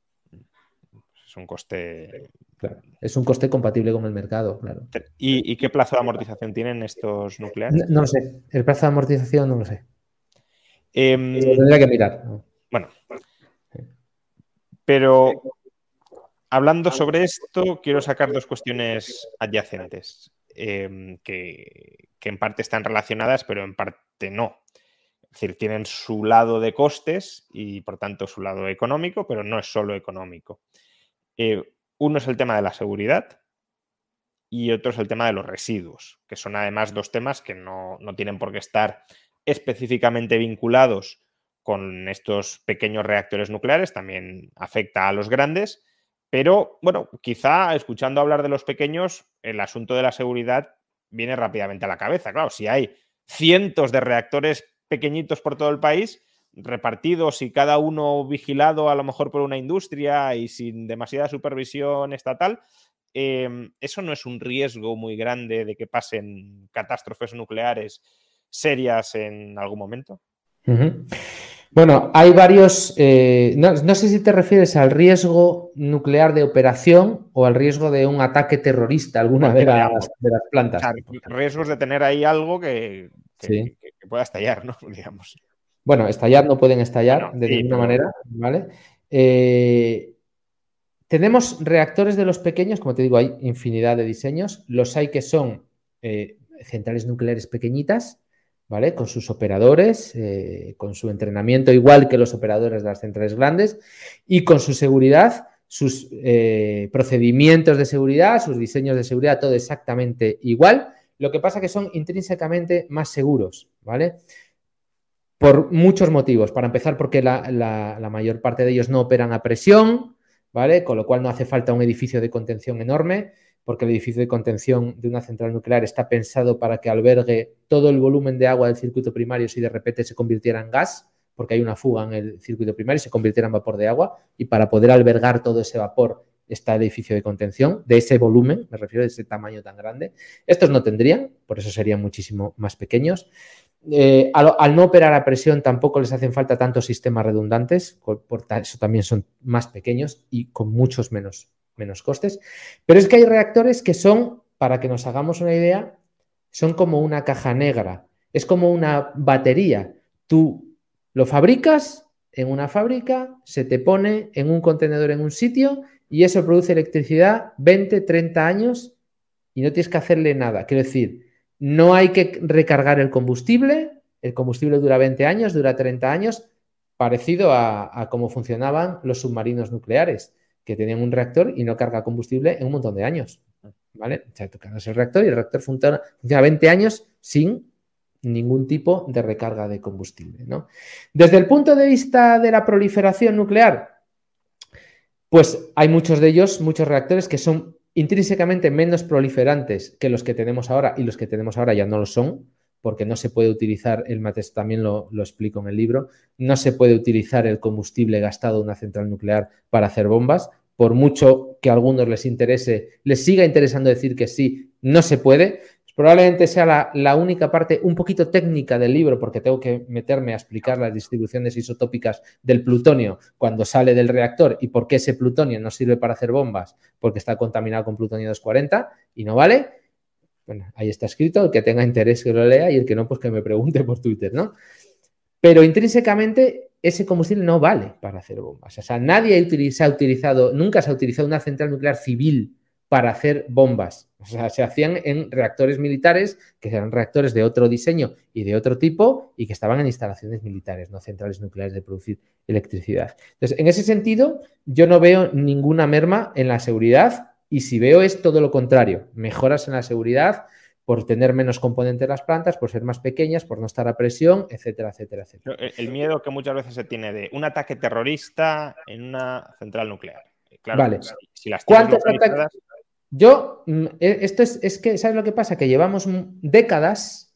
Es un coste... es un coste compatible con el mercado, claro. ¿Y, qué plazo de amortización tienen estos nucleares? No, lo sé. El plazo de amortización no lo sé. Em, tendría que mirar. Bueno. Pero Hablando sobre esto, quiero sacar dos cuestiones adyacentes em, que, en parte están relacionadas, pero en parte no. Es decir, tienen su lado de costes y por tanto su lado económico, pero no es solo económico. Eh, uno es el tema de la seguridad y otro es el tema de los residuos, que son además dos temas que no, no tienen por qué estar específicamente vinculados con estos pequeños reactores nucleares, también afecta a los grandes, pero bueno, quizá escuchando hablar de los pequeños, el asunto de la seguridad viene rápidamente a la cabeza. Claro, si hay cientos de reactores pequeñitos por todo el país, repartidos y cada uno vigilado a lo mejor por una industria y sin demasiada supervisión estatal, em, eso no es un riesgo muy grande de que pasen catástrofes nucleares serias en algún momento. Bueno, hay varios, eh, no, sé si te refieres al riesgo nuclear de operación o al riesgo de un ataque terrorista, alguna de las, plantas. riesgos de tener ahí algo que, pueda estallar, ¿no? Digamos. Bueno, estallar no pueden estallar de ninguna manera, ¿vale? Eh, tenemos reactores de los pequeños, como te digo, hay infinidad de diseños. Los hay que son eh, centrales nucleares pequeñitas, ¿vale? Con sus operadores, eh, con su entrenamiento igual que los operadores de las centrales grandes y con su seguridad, sus eh, procedimientos de seguridad, sus diseños de seguridad, todo exactamente igual. Lo que pasa es que son intrínsecamente más seguros, ¿vale? Por muchos motivos. Para empezar, porque la mayor parte de ellos no operan a presión, ¿vale? Con lo cual no hace falta un edificio de contención enorme, porque el edificio de contención de una central nuclear está pensado para que albergue todo el volumen de agua del circuito primario si de repente se convirtiera en gas, porque hay una fuga en el circuito primario y se convirtiera en vapor de agua, y para poder albergar todo ese vapor está el edificio de contención, de ese volumen, me refiero a ese tamaño tan grande. Estos no tendrían, por eso serían muchísimo más pequeños. Eh, al, no operar a presión tampoco les hacen falta tantos sistemas redundantes, por, eso también son más pequeños y con muchos menos, menos costes. Pero es que hay reactores que son, para que nos hagamos una idea, son como una caja negra, es como una batería. Tú lo fabricas en una fábrica, se te pone en un contenedor en un sitio y eso produce electricidad 20, 30 años y no tienes que hacerle nada. Quiero decir, no hay que recargar el combustible, el combustible dura 20 años, dura 30 años, parecido a, cómo funcionaban los submarinos nucleares, que tenían un reactor y no carga combustible en un montón de años. ¿Vale? O sea, tocas el reactor y el reactor funciona, 20 años sin ningún tipo de recarga de combustible. ¿no? Desde el punto de vista de la proliferación nuclear, pues hay muchos de ellos, muchos reactores que son intrínsecamente menos proliferantes que los que tenemos ahora y los que tenemos ahora ya no lo son, porque no se puede utilizar, el MATES también lo, explico en el libro, no se puede utilizar el combustible gastado de una central nuclear para hacer bombas, por mucho que a algunos les interese, les siga interesando decir que sí, no se puede, Probablemente sea la, única parte un poquito técnica del libro, porque tengo que meterme a explicar las distribuciones isotópicas del plutonio cuando sale del reactor y por qué ese plutonio no sirve para hacer bombas, porque está contaminado con plutonio 240 y no vale. Bueno, ahí está escrito, el que tenga interés que lo lea y el que no, pues que me pregunte por Twitter, ¿no? Pero intrínsecamente ese combustible no vale para hacer bombas. O sea, nadie ha utilizado, nunca se ha utilizado una central nuclear civil para hacer bombas. O sea, se hacían en reactores militares, que eran reactores de otro diseño y de otro tipo, y que estaban en instalaciones militares, no centrales nucleares de producir electricidad. Entonces, en ese sentido, yo no veo ninguna merma en la seguridad, y si veo es todo lo contrario, mejoras en la seguridad por tener menos componentes las plantas, por ser más pequeñas, por no estar a presión, etcétera, etcétera, etcétera. El miedo que muchas veces se tiene de un ataque terrorista en una central nuclear. Claro, vale. Si, las ¿Cuántos ataques? Yo, mm, e, esto es, que, ¿sabes lo que pasa? Que llevamos décadas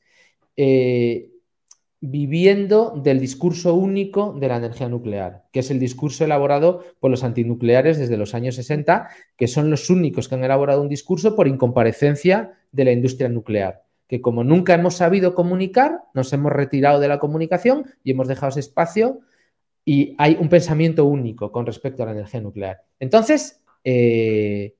eh, viviendo del discurso único de la energía nuclear, que es el discurso elaborado por los antinucleares desde los años 60, que son los únicos que han elaborado un discurso por incomparecencia de la industria nuclear, que como nunca hemos sabido comunicar, nos hemos retirado de la comunicación y hemos dejado ese espacio y hay un pensamiento único con respecto a la energía nuclear. Entonces, eh,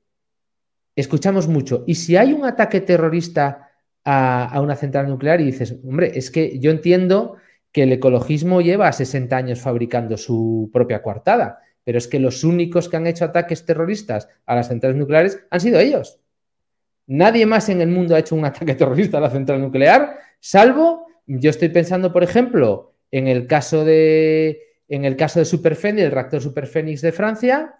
escuchamos mucho. Y si hay un ataque terrorista a, una central nuclear y dices, hombre, es que yo entiendo que el ecologismo lleva 60 años fabricando su propia coartada, pero es que los únicos que han hecho ataques terroristas a las centrales nucleares han sido ellos. Nadie más en el mundo ha hecho un ataque terrorista a la central nuclear, salvo, yo estoy pensando, por ejemplo, en el caso de, en el caso de el reactor Superfénix de Francia,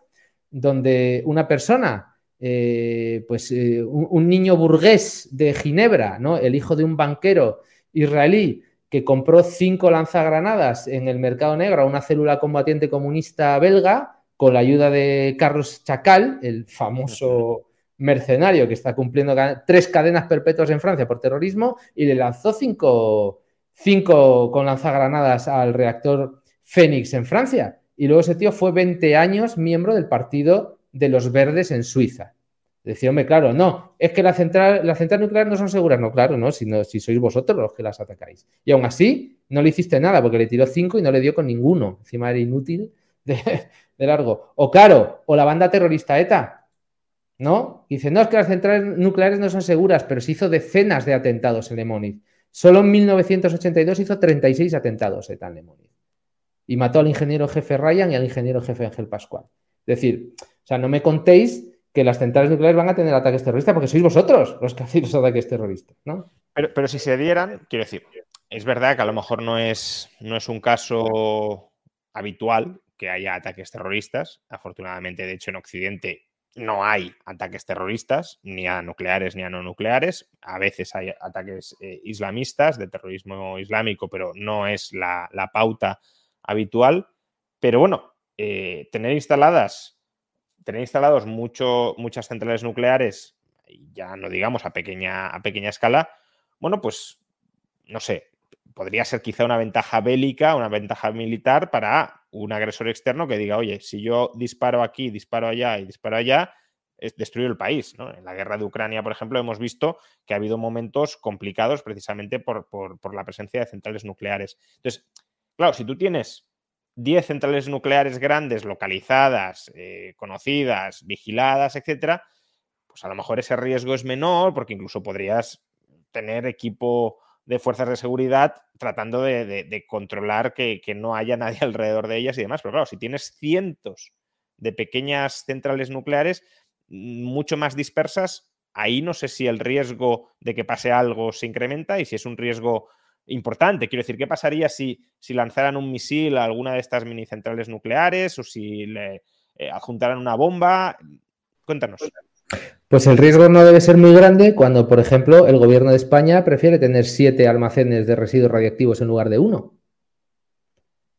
donde una persona eh, pues eh, un, niño burgués de Ginebra, ¿no? El hijo de un banquero israelí que compró cinco lanzagranadas en el mercado negro a una célula combatiente comunista belga con la ayuda de Carlos Chacal, el famoso mercenario que está cumpliendo tres cadenas perpetuas en Francia por terrorismo y le lanzó cinco, cinco con lanzagranadas al reactor Fénix en Francia. Y luego ese tío fue 20 años miembro del partido de los verdes en Suiza. Decía, claro, no, es que la central nucleares no son seguras. No, claro, no si, si sois vosotros los que las atacáis. Y aún así, no le hiciste nada porque le tiró cinco y no le dio con ninguno. Encima era inútil de, largo. O claro, o la banda terrorista ETA, ¿no? Dice, no, es que las centrales nucleares no son seguras, pero se hizo decenas de atentados en Lemoniz. Solo en 1982 hizo 36 atentados ETA en Lemoniz. Y mató al ingeniero jefe Ryan y al ingeniero jefe Ángel Pascual. Decir, o sea, no me contéis que las centrales nucleares van a tener ataques terroristas porque sois vosotros los que hacéis los ataques terroristas, ¿no? Pero, si se dieran, quiero decir, es verdad que a lo mejor no es, no es un caso habitual que haya ataques terroristas. Afortunadamente, de hecho, en Occidente no hay ataques terroristas, ni a nucleares ni a no nucleares. A veces hay ataques eh, islamistas, de terrorismo islámico, pero no es la, pauta habitual. Pero bueno, eh, tener instaladas, tener instalados mucho, muchas centrales nucleares, ya no digamos a pequeña, a pequeña escala, bueno, pues no sé, podría ser quizá una ventaja bélica, una ventaja militar para un agresor externo que diga, oye, si yo disparo aquí, disparo allá y disparo allá, es destruir el país. En la guerra de Ucrania, por ejemplo, hemos visto que ha habido momentos complicados precisamente por, la presencia de centrales nucleares. Entonces, claro, si tú tienes 10 centrales nucleares grandes, localizadas, eh, conocidas, vigiladas, etcétera, pues a lo mejor ese riesgo es menor porque incluso podrías tener equipo de fuerzas de seguridad tratando de, controlar que, no haya nadie alrededor de ellas y demás. Pero claro, si tienes cientos de pequeñas centrales nucleares mucho más dispersas, ahí no sé si el riesgo de que pase algo se incrementa y si es un riesgo importante. Quiero decir, ¿qué pasaría si, lanzaran un misil a alguna de estas mini centrales nucleares o si le eh, adjuntaran una bomba? Cuéntanos. Pues el riesgo no debe ser muy grande cuando, por ejemplo, el gobierno de España prefiere tener siete almacenes de residuos radiactivos en lugar de uno.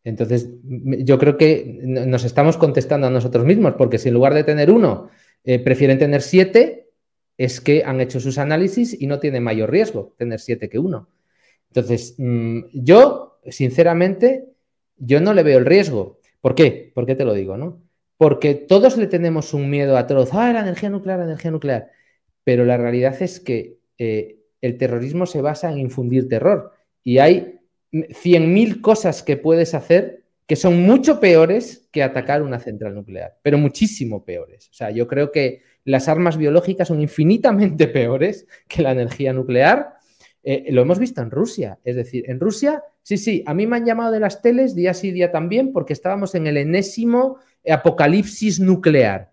Entonces, yo creo que nos estamos contestando a nosotros mismos, porque si en lugar de tener uno eh, prefieren tener siete, es que han hecho sus análisis y no tiene mayor riesgo tener siete que uno. Entonces, mm, yo, sinceramente, yo no le veo el riesgo. ¿Por qué? ¿Por qué te lo digo? ¿no? porque todos le tenemos un miedo atroz, ah, la energía nuclear, la energía nuclear, pero la realidad es que eh, el terrorismo se basa en infundir terror y hay 100.000 cosas que puedes hacer que son mucho peores que atacar una central nuclear, pero muchísimo peores. O sea, yo creo que las armas biológicas son infinitamente peores que la energía nuclear. Eh, lo hemos visto en Rusia, es decir, en Rusia, sí, sí, a mí me han llamado de las teles día sí, día también, porque estábamos en el enésimo apocalipsis nuclear.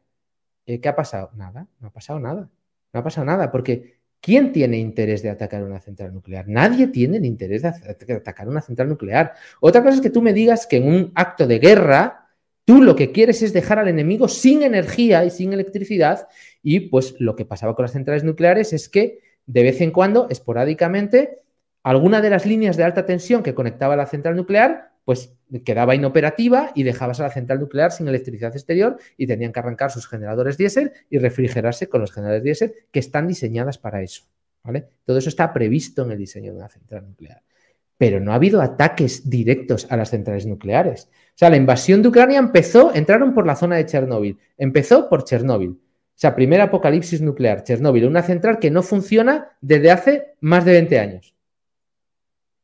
Eh, ¿Qué ha pasado? Nada, no ha pasado nada. No ha pasado nada, porque ¿quién tiene interés de atacar una central nuclear? Nadie tiene el interés de atacar una central nuclear. Otra cosa es que tú me digas que en un acto de guerra, tú lo que quieres es dejar al enemigo sin energía y sin electricidad, y pues lo que pasaba con las centrales nucleares es que de vez en cuando, esporádicamente, alguna de las líneas de alta tensión que conectaba la central nuclear pues quedaba inoperativa y dejabas a la central nuclear sin electricidad exterior y tenían que arrancar sus generadores diésel y refrigerarse con los generadores diésel que están diseñadas para eso. ¿vale? Todo eso está previsto en el diseño de una central nuclear. Pero no ha habido ataques directos a las centrales nucleares. O sea, la invasión de Ucrania empezó, entraron por la zona de Chernóbil, empezó por Chernóbil. O sea, primer apocalipsis nuclear, Chernóbil, una central que no funciona desde hace más de 20 años.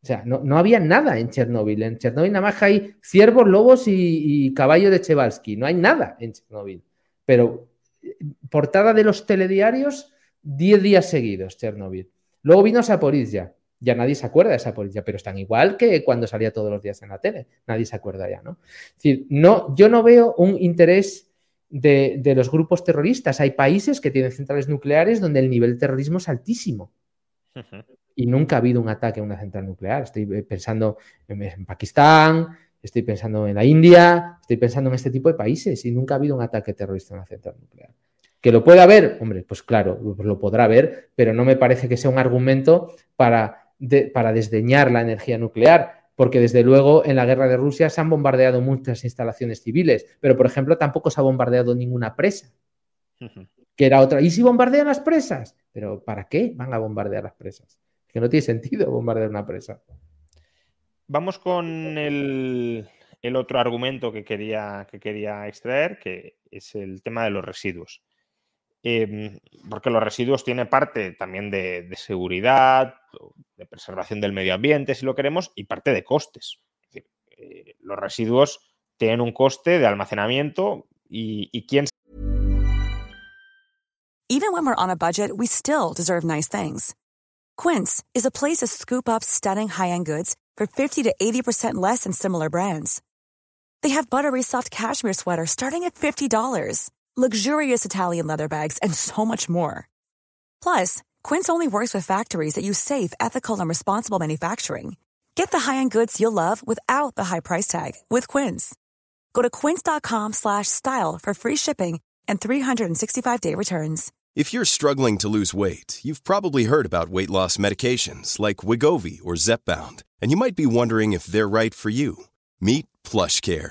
O sea, no, había nada en Chernóbil. En Chernóbil nada más hay ciervos, lobos y, caballo de Chevalsky. No hay nada en Chernóbil. Pero eh, portada de los telediarios, 10 días seguidos, Chernóbil. Luego vino Saporizia. Ya nadie se acuerda de Saporizia, pero están igual que cuando salía todos los días en la tele. Nadie se acuerda ya, ¿no? Es decir, no, yo no veo un interés de, los grupos terroristas. Hay países que tienen centrales nucleares donde el nivel de terrorismo es altísimo y nunca ha habido un ataque a una central nuclear. Estoy eh, pensando en, Pakistán, estoy pensando en la India, estoy pensando en este tipo de países y nunca ha habido un ataque terrorista a una central nuclear. ¿Que lo pueda haber? Hombre, pues claro, lo podrá haber, pero no me parece que sea un argumento para, para desdeñar la energía nuclear, porque desde luego en la guerra de Rusia se han bombardeado muchas instalaciones civiles, pero por ejemplo tampoco se ha bombardeado ninguna presa, que era otra. ¿Y si bombardean las presas? Pero ¿para qué van a bombardear las presas? que no tiene sentido bombardear una presa. Vamos con el, otro argumento que quería, que quería extraer, que es el tema de los residuos. Em, porque los residuos tienen parte también de, seguridad, de preservación del medio ambiente, si lo queremos, y parte de costes. Eh, los residuos tienen un coste de almacenamiento y, y quién. Even when we're on a budget, we still deserve nice things. Quince is a place to scoop up stunning high-end goods for 50 to 80% less than similar brands. They have buttery soft cashmere sweaters starting at $50, luxurious Italian leather bags, and so much more. Plus, Quince only works with factories that use safe, ethical, and responsible manufacturing. Get the high-end goods you'll love without the high price tag with Quince. Go to quince.com slash style for free shipping and 365-day returns. If you're struggling to lose weight, you've probably heard about weight loss medications like Wigovi or Zepbound, and you might be wondering if they're right for you. Meet PlushCare,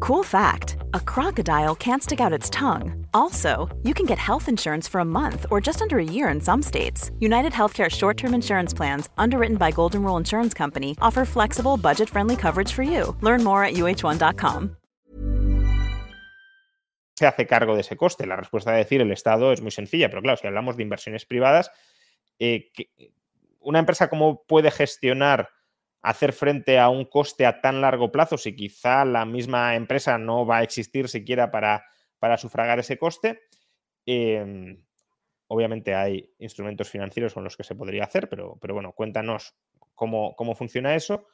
Cool fact a crocodile can't stick out its tongue. Also, you can get health insurance for a month or just under a year in some states. United Healthcare short term insurance plans, underwritten by Golden Rule Insurance Company, offer flexible, budget friendly coverage for you. Learn more at uh1.com. Se hace cargo de ese coste. La respuesta de decir el Estado es muy sencilla, pero claro, si hablamos de inversiones privadas, eh, una empresa cómo puede gestionar hacer frente a un coste a tan largo plazo si quizá la misma empresa no va a existir siquiera para, para sufragar ese coste. Eh, obviamente hay instrumentos financieros con los que se podría hacer, pero, pero bueno, cuéntanos cómo, cómo funciona eso.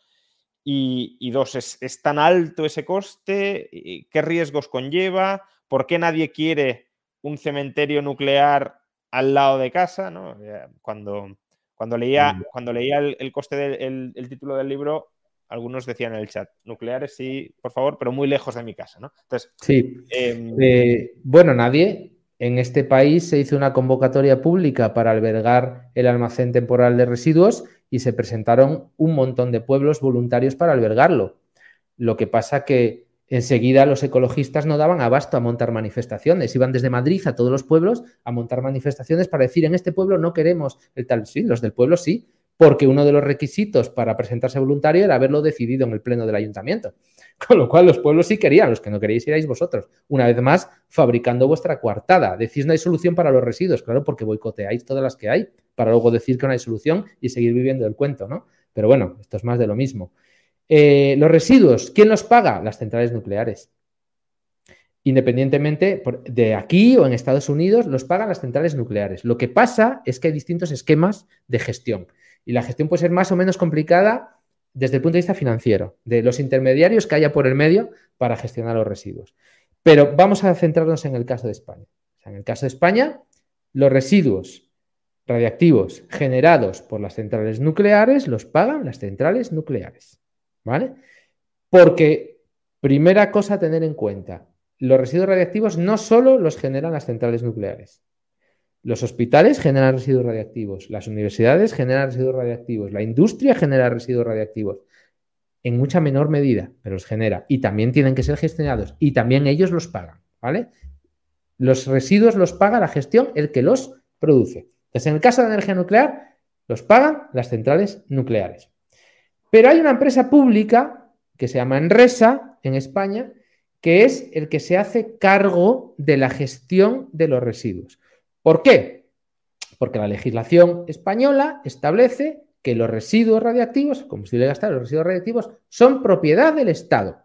Y, y dos, ¿es, ¿es, tan alto ese coste? ¿Qué riesgos conlleva? ¿Por qué nadie quiere un cementerio nuclear al lado de casa? ¿no? Cuando, cuando leía, cuando leía el, el coste del el, el título del libro, algunos decían en el chat, nucleares sí, por favor, pero muy lejos de mi casa, ¿no? Entonces, sí. Eh, eh, bueno, nadie. En este país se hizo una convocatoria pública para albergar el almacén temporal de residuos y se presentaron un montón de pueblos voluntarios para albergarlo. Lo que pasa que enseguida los ecologistas no daban abasto a montar manifestaciones. Iban desde Madrid a todos los pueblos a montar manifestaciones para decir, en este pueblo no queremos el tal. Sí, los del pueblo sí, porque uno de los requisitos para presentarse voluntario era haberlo decidido en el pleno del ayuntamiento. Con lo cual los pueblos sí querían, los que no queríais erais vosotros. Una vez más, fabricando vuestra coartada. Decís no hay solución para los residuos, claro, porque boicoteáis todas las que hay, para luego decir que no hay solución y seguir viviendo el cuento, ¿no? Pero bueno, esto es más de lo mismo. Eh, los residuos, ¿quién los paga? Las centrales nucleares. Independientemente de aquí o en Estados Unidos, los pagan las centrales nucleares. Lo que pasa es que hay distintos esquemas de gestión y la gestión puede ser más o menos complicada desde el punto de vista financiero, de los intermediarios que haya por el medio para gestionar los residuos. Pero vamos a centrarnos en el caso de España. En el caso de España, los residuos radiactivos generados por las centrales nucleares los pagan las centrales nucleares. ¿Vale? Porque, primera cosa a tener en cuenta, los residuos radiactivos no solo los generan las centrales nucleares. Los hospitales generan residuos radiactivos, las universidades generan residuos radiactivos, la industria genera residuos radiactivos, en mucha menor medida, pero los genera. Y también tienen que ser gestionados y también ellos los pagan, ¿vale? Los residuos los paga la gestión, el que los produce. Entonces, en el caso de la energía nuclear, los pagan las centrales nucleares. Pero hay una empresa pública que se llama Enresa en España, que es el que se hace cargo de la gestión de los residuos. ¿Por qué? Porque la legislación española establece que los residuos radiactivos, combustible gastado, los residuos radiactivos, son propiedad del Estado.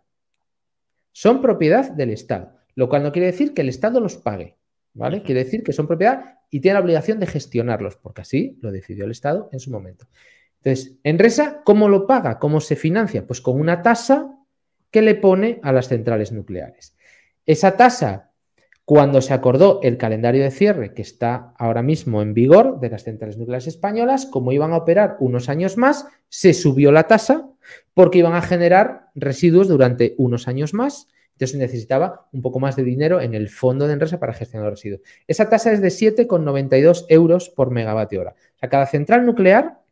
Son propiedad del Estado, lo cual no quiere decir que el Estado los pague, ¿vale? Quiere decir que son propiedad y tiene la obligación de gestionarlos, porque así lo decidió el Estado en su momento. Entonces, Enresa, ¿cómo lo paga? ¿Cómo se financia? Pues con una tasa que le pone a las centrales nucleares. Esa tasa, cuando se acordó el calendario de cierre que está ahora mismo en vigor de las centrales nucleares españolas, como iban a operar unos años más, se subió la tasa porque iban a generar residuos durante unos años más. Entonces necesitaba un poco más de dinero en el fondo de Enresa para gestionar los residuos. Esa tasa es de 7,92 euros por megavatio hora. O sea, cada central nuclear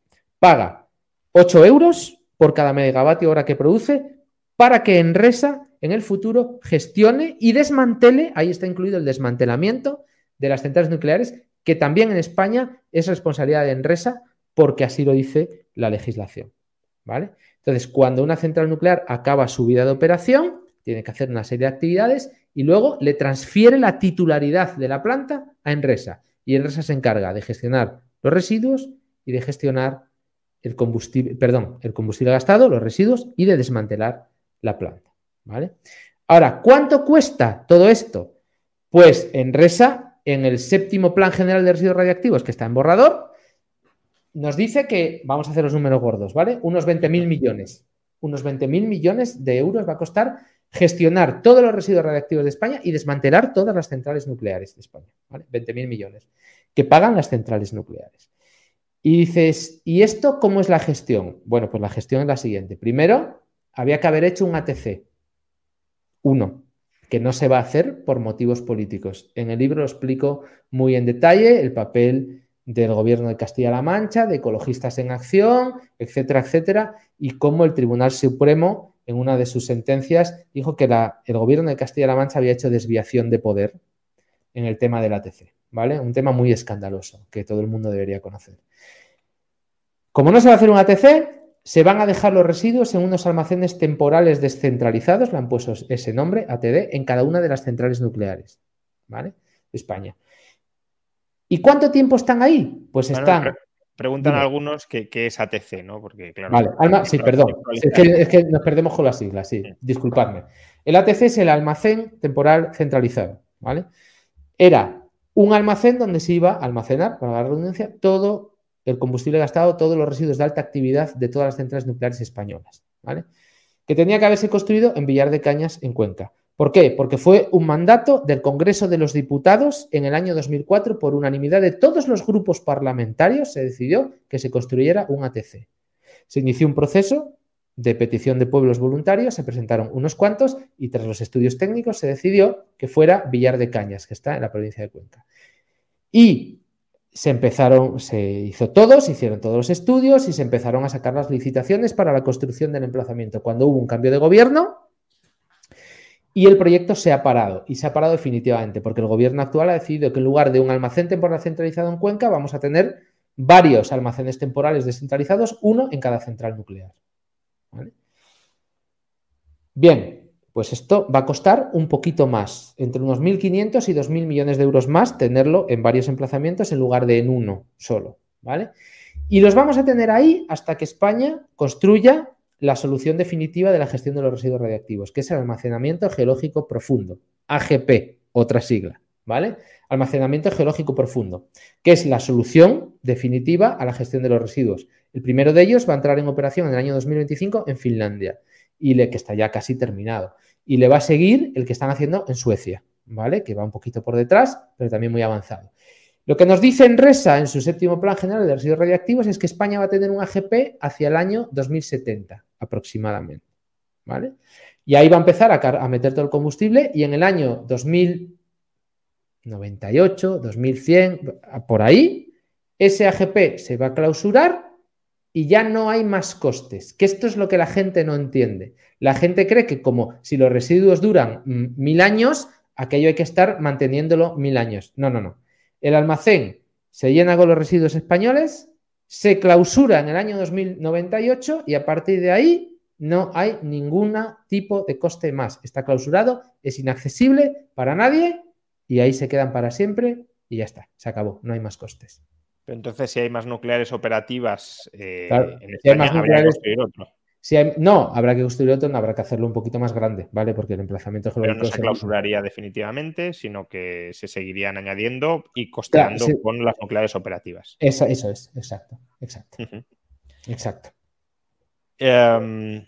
paga 8 euros por cada megavatio hora que produce para que Enresa en el futuro gestione y desmantele, ahí está incluido el desmantelamiento de las centrales nucleares, que también en España es responsabilidad de Enresa porque así lo dice la legislación. ¿vale? Entonces, cuando una central nuclear acaba su vida de operación, tiene que hacer una serie de actividades y luego le transfiere la titularidad de la planta a Enresa. Y Enresa se encarga de gestionar los residuos y de gestionar el combustible, perdón, el combustible gastado, los residuos y de desmantelar la planta. ¿vale? Ahora, ¿cuánto cuesta todo esto? Pues Enresa en el séptimo Plan General de Residuos Radiactivos, que está en borrador, nos dice que, vamos a hacer los números gordos, ¿vale? Unos 20.000 millones. Unos 20.000 millones de euros va a costar gestionar todos los residuos radiactivos de España y desmantelar todas las centrales nucleares de España, ¿vale? 20.000 millones, que pagan las centrales nucleares. Y dices, ¿y esto cómo es la gestión? Bueno, pues la gestión es la siguiente. Primero, había que haber hecho un ATC. Uno, que no se va a hacer por motivos políticos. En el libro lo explico muy en detalle el papel del gobierno de Castilla-La Mancha, de ecologistas en acción, etcétera, etcétera, y cómo el Tribunal Supremo, en una de sus sentencias, dijo que el gobierno de Castilla-La Mancha había hecho desviación de poder en el tema del ATC, ¿vale? Un tema muy escandaloso que todo el mundo debería conocer. Como no se va a hacer un ATC, se van a dejar los residuos en unos almacenes temporales descentralizados, le han puesto ese nombre, ATD, en cada una de las centrales nucleares, ¿vale? De España. ¿Y cuánto tiempo están ahí? Pues están... preguntan algunos qué, es ATC, ¿no? Porque, claro. Vale, sí, perdón. Es que, nos perdemos con las siglas, sí, disculpadme. El ATC es el almacén temporal centralizado, ¿vale? Era un almacén donde se iba a almacenar, para la redundancia, todo el combustible gastado, todos los residuos de alta actividad de todas las centrales nucleares españolas, ¿vale? Que tenía que haberse construido en Villar de Cañas, en Cuenca. ¿Por qué? Porque fue un mandato del Congreso de los Diputados en el año 2004 por unanimidad de todos los grupos parlamentarios se decidió que se construyera un ATC. Se inició un proceso de petición de pueblos voluntarios, se presentaron unos cuantos y tras los estudios técnicos se decidió que fuera Villar de Cañas, que está en la provincia de Cuenca. Y se empezaron, se hizo todo, se hicieron todos los estudios y se empezaron a sacar las licitaciones para la construcción del emplazamiento. Cuando hubo un cambio de gobierno y el proyecto se ha parado y se ha parado definitivamente porque el gobierno actual ha decidido que en lugar de un almacén temporal centralizado en Cuenca vamos a tener varios almacenes temporales descentralizados, uno en cada central nuclear. Bien, pues esto va a costar un poquito más, entre unos 1.500 y 2.000 millones de euros más tenerlo en varios emplazamientos en lugar de en uno solo, ¿vale? Y los vamos a tener ahí hasta que España construya la solución definitiva de la gestión de los residuos radiactivos, que es el almacenamiento geológico profundo, AGP, otra sigla, ¿vale? Almacenamiento geológico profundo, que es la solución definitiva a la gestión de los residuos. El primero de ellos va a entrar en operación en el año 2025 en Finlandia y le, que está ya casi terminado. Y le va a seguir el que están haciendo en Suecia, ¿vale? Que va un poquito por detrás, pero también muy avanzado. Lo que nos dice Enresa en su séptimo plan general de residuos radiactivos es que España va a tener un AGP hacia el año 2070 aproximadamente, ¿vale? Y ahí va a empezar a, a meter todo el combustible y en el año 2098, 2100, por ahí, ese AGP se va a clausurar y ya no hay más costes, que esto es lo que la gente no entiende. La gente cree que como si los residuos duran mil años, aquello hay que estar manteniéndolo mil años. No, no, no. El almacén se llena con los residuos españoles, se clausura en el año 2098 y a partir de ahí no hay ningún tipo de coste más. Está clausurado, es inaccesible para nadie y ahí se quedan para siempre y ya está, se acabó, no hay más costes entonces, si hay más nucleares operativas, eh, en España, habría que construir otro. Si no, habrá que construir otro, no habrá que hacerlo un poquito más grande, ¿vale? Porque el emplazamiento. Pero no se clausuraría definitivamente, sino que se seguirían añadiendo y costeando con las nucleares operativas. Eso, eso es, exacto, exacto. Exacto. Em,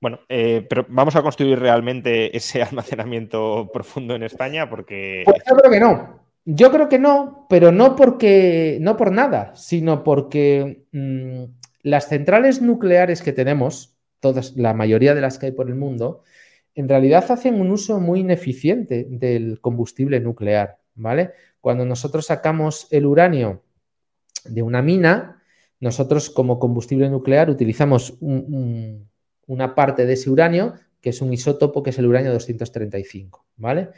bueno, eh, pero vamos a construir realmente ese almacenamiento profundo en España porque. Pues yo creo que no. Yo creo que no, pero no porque, no por nada, sino porque mm, las centrales nucleares que tenemos, todas, la mayoría de las que hay por el mundo, en realidad hacen un uso muy ineficiente del combustible nuclear, ¿vale? Cuando nosotros sacamos el uranio de una mina, nosotros como combustible nuclear utilizamos una parte de ese uranio, que es un isótopo que es el uranio 235, ¿vale?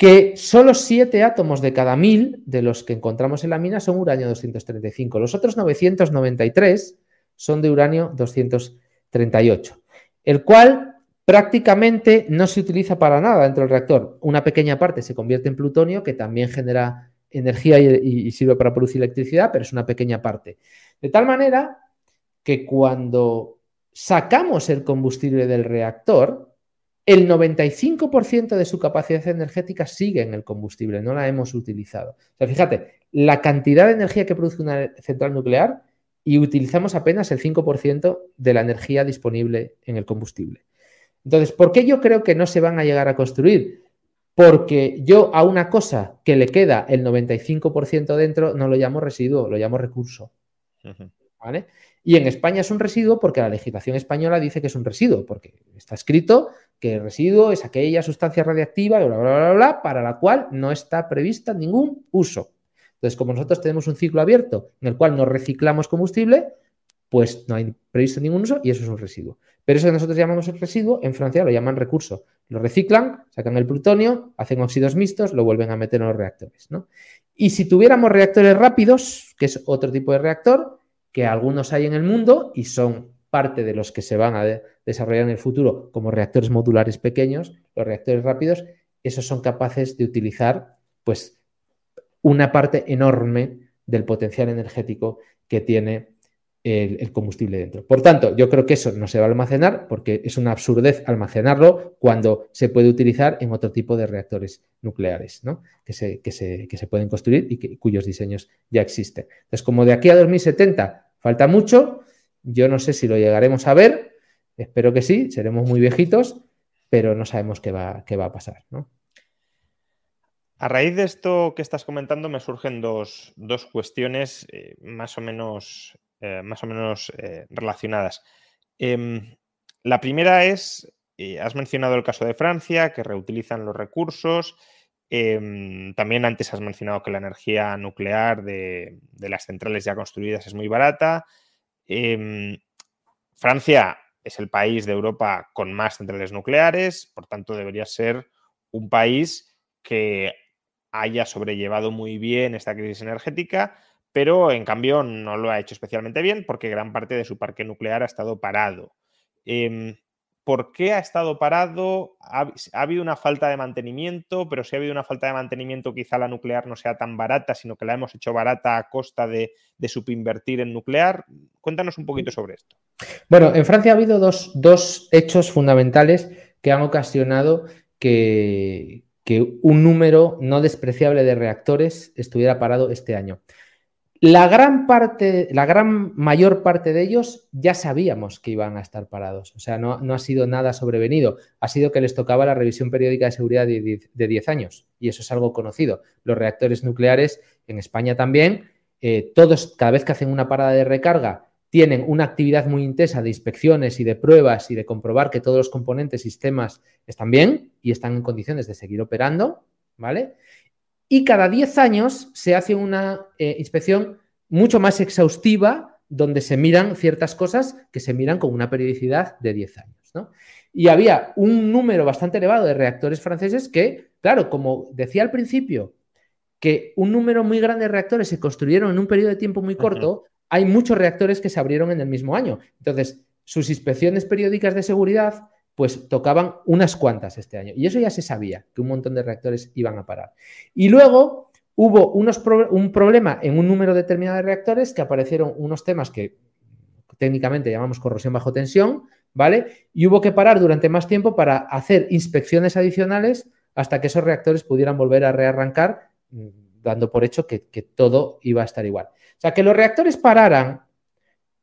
Que solo 7 átomos de cada 1000 de los que encontramos en la mina son uranio 235. Los otros 993 son de uranio 238, el cual prácticamente no se utiliza para nada dentro del reactor. Una pequeña parte se convierte en plutonio, que también genera energía y, sirve para producir electricidad, pero es una pequeña parte. De tal manera que cuando sacamos el combustible del reactor, el 95% de su capacidad energética sigue en el combustible, no la hemos utilizado. O sea, fíjate, la cantidad de energía que produce una central nuclear y utilizamos apenas el 5% de la energía disponible en el combustible. Entonces, ¿por qué yo creo que no se van a llegar a construir? Porque yo a una cosa que le queda el 95% dentro no lo llamo residuo, lo llamo recurso. ¿Vale? Y en España es un residuo porque la legislación española dice que es un residuo, porque está escrito que el residuo es aquella sustancia radiactiva, bla, bla, bla, bla, para la cual no está prevista ningún uso. Entonces, como nosotros tenemos un ciclo abierto en el cual no reciclamos combustible, pues no hay previsto ningún uso y eso es un residuo. Pero eso que nosotros llamamos el residuo, en Francia lo llaman recurso. Lo reciclan, sacan el plutonio, hacen óxidos mixtos, lo vuelven a meter en los reactores. ¿no? Y si tuviéramos reactores rápidos, que es otro tipo de reactor, que algunos hay en el mundo y son parte de los que se van a desarrollar en el futuro como reactores modulares pequeños, los reactores rápidos, esos son capaces de utilizar pues una parte enorme del potencial energético que tiene el, combustible dentro. Por tanto, yo creo que eso no se va a almacenar porque es una absurdez almacenarlo cuando se puede utilizar en otro tipo de reactores nucleares ¿no? que, se, que, se, que, se, pueden construir y cuyos diseños ya existen. Entonces, como de aquí a 2070 falta mucho, yo no sé si lo llegaremos a ver, espero que sí, seremos muy viejitos, pero no sabemos qué va, qué va a pasar. ¿no? A raíz de esto que estás comentando me surgen dos, cuestiones eh, más o menos, eh, más o menos eh, relacionadas. Em, la primera es, has mencionado el caso de Francia, que reutilizan los recursos. Em, también antes has mencionado que la energía nuclear de, las centrales ya construidas es muy barata. Em, Francia es el país de Europa con más centrales nucleares, por tanto debería ser un país que haya sobrellevado muy bien esta crisis energética, pero en cambio no lo ha hecho especialmente bien porque gran parte de su parque nuclear ha estado parado. Em, ¿Por qué ha estado parado? Ha, habido una falta de mantenimiento, pero si ha habido una falta de mantenimiento, quizá la nuclear no sea tan barata, sino que la hemos hecho barata a costa de, de subinvertir en nuclear. Cuéntanos un poquito sobre esto. Bueno, en Francia ha habido dos, dos hechos fundamentales que han ocasionado que, que un número no despreciable de reactores estuviera parado este año. La gran parte, la gran mayor parte de ellos ya sabíamos que iban a estar parados. O sea, no, ha sido nada sobrevenido. Ha sido que les tocaba la revisión periódica de seguridad de 10 años. Y eso es algo conocido. Los reactores nucleares en España también, eh, todos, cada vez que hacen una parada de recarga, tienen una actividad muy intensa de inspecciones y de pruebas y de comprobar que todos los componentes, sistemas están bien y están en condiciones de seguir operando, ¿vale? Y cada 10 años se hace una eh, inspección mucho más exhaustiva donde se miran ciertas cosas que se miran con una periodicidad de 10 años, ¿no? Y había un número bastante elevado de reactores franceses que, claro, como decía al principio, que un número muy grande de reactores se construyeron en un periodo de tiempo muy corto, hay muchos reactores que se abrieron en el mismo año. Entonces, sus inspecciones periódicas de seguridad, pues tocaban unas cuantas este año. Y eso ya se sabía, que un montón de reactores iban a parar. Y luego hubo unos un problema en un número determinado de reactores que aparecieron unos temas que técnicamente llamamos corrosión bajo tensión, ¿vale? Y hubo que parar durante más tiempo para hacer inspecciones adicionales hasta que esos reactores pudieran volver a rearrancar, mm, dando por hecho que, que todo iba a estar igual. O sea, que los reactores pararan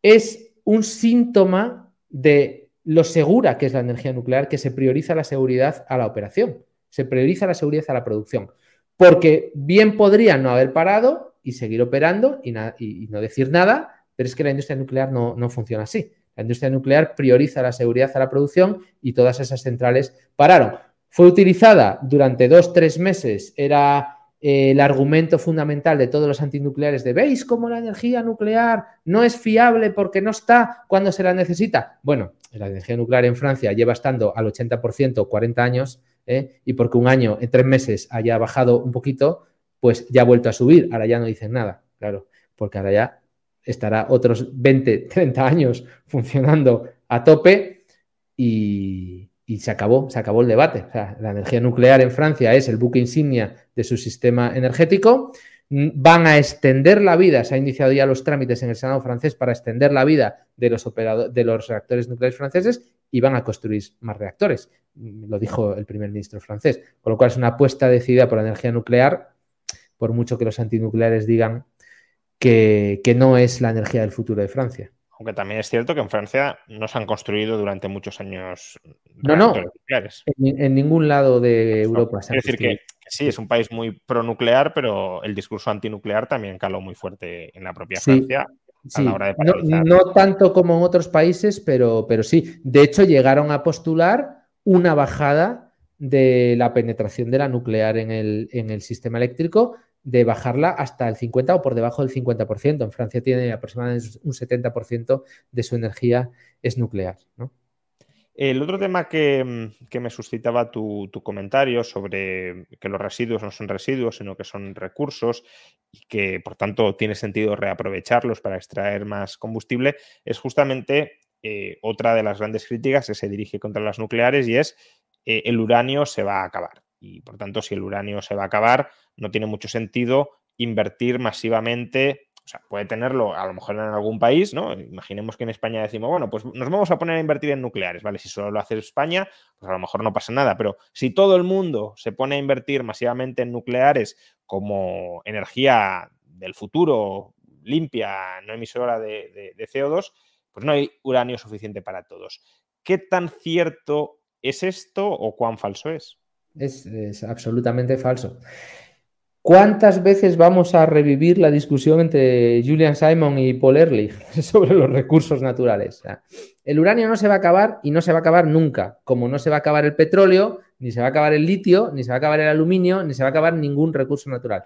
es un síntoma de lo segura que es la energía nuclear, que se prioriza la seguridad a la operación, se prioriza la seguridad a la producción. Porque bien podrían no haber parado y seguir operando y, no decir nada, pero es que la industria nuclear no, no funciona así. La industria nuclear prioriza la seguridad a la producción y todas esas centrales pararon. Fue utilizada durante dos, tres meses, era el argumento fundamental de todos los antinucleares de ¿veis cómo la energía nuclear no es fiable porque no está cuando se la necesita? Bueno, la energía nuclear en Francia lleva estando al 80% 40 años ¿eh? y porque un año, en tres meses, haya bajado un poquito, pues ya ha vuelto a subir. Ahora ya no dicen nada, claro, porque ahora ya estará otros 20, 30 años funcionando a tope y, y se acabó, se acabó el debate. la energía nuclear en Francia es el buque insignia de su sistema energético, van a extender la vida, se han iniciado ya los trámites en el Senado francés para extender la vida de los, de los reactores nucleares franceses y van a construir más reactores. Lo dijo el primer ministro francés. Con lo cual es una apuesta decidida por la energía nuclear, por mucho que los antinucleares digan que, que no es la energía del futuro de Francia. Aunque también es cierto que en Francia no se han construido durante muchos años no, no. En, ningún lado de Europa. Se es decir, que, sí, es un país muy pronuclear, pero el discurso antinuclear también caló muy fuerte en la propia Francia. A la hora de no, no, tanto como en otros países, pero, pero sí. De hecho, llegaron a postular una bajada de la penetración de la nuclear en el, en el sistema eléctrico de bajarla hasta el 50 o por debajo del 50%. En Francia tiene aproximadamente un 70% de su energía es nuclear. El otro tema que, me suscitaba tu, comentario sobre que los residuos no son residuos, sino que son recursos y que por tanto tiene sentido reaprovecharlos para extraer más combustible, es justamente eh, otra de las grandes críticas que se dirige contra las nucleares y es eh, el uranio se va a acabar. Y por tanto si el uranio se va a acabar, no tiene mucho sentido invertir masivamente, o sea, puede tenerlo a lo mejor en algún país, ¿no? Imaginemos que en España decimos, bueno, pues nos vamos a poner a invertir en nucleares, ¿vale? Si solo lo hace España, pues a lo mejor no pasa nada, pero si todo el mundo se pone a invertir masivamente en nucleares como energía del futuro, limpia, no emisora de, de CO2, pues no hay uranio suficiente para todos. ¿Qué tan cierto es esto o cuán falso es? Es, absolutamente falso. ¿Cuántas veces vamos a revivir la discusión entre Julian Simon y Paul Ehrlich sobre los recursos naturales? el uranio no se va a acabar y no se va a acabar nunca, como no se va a acabar el petróleo, ni se va a acabar el litio, ni se va a acabar el aluminio, ni se va a acabar ningún recurso natural.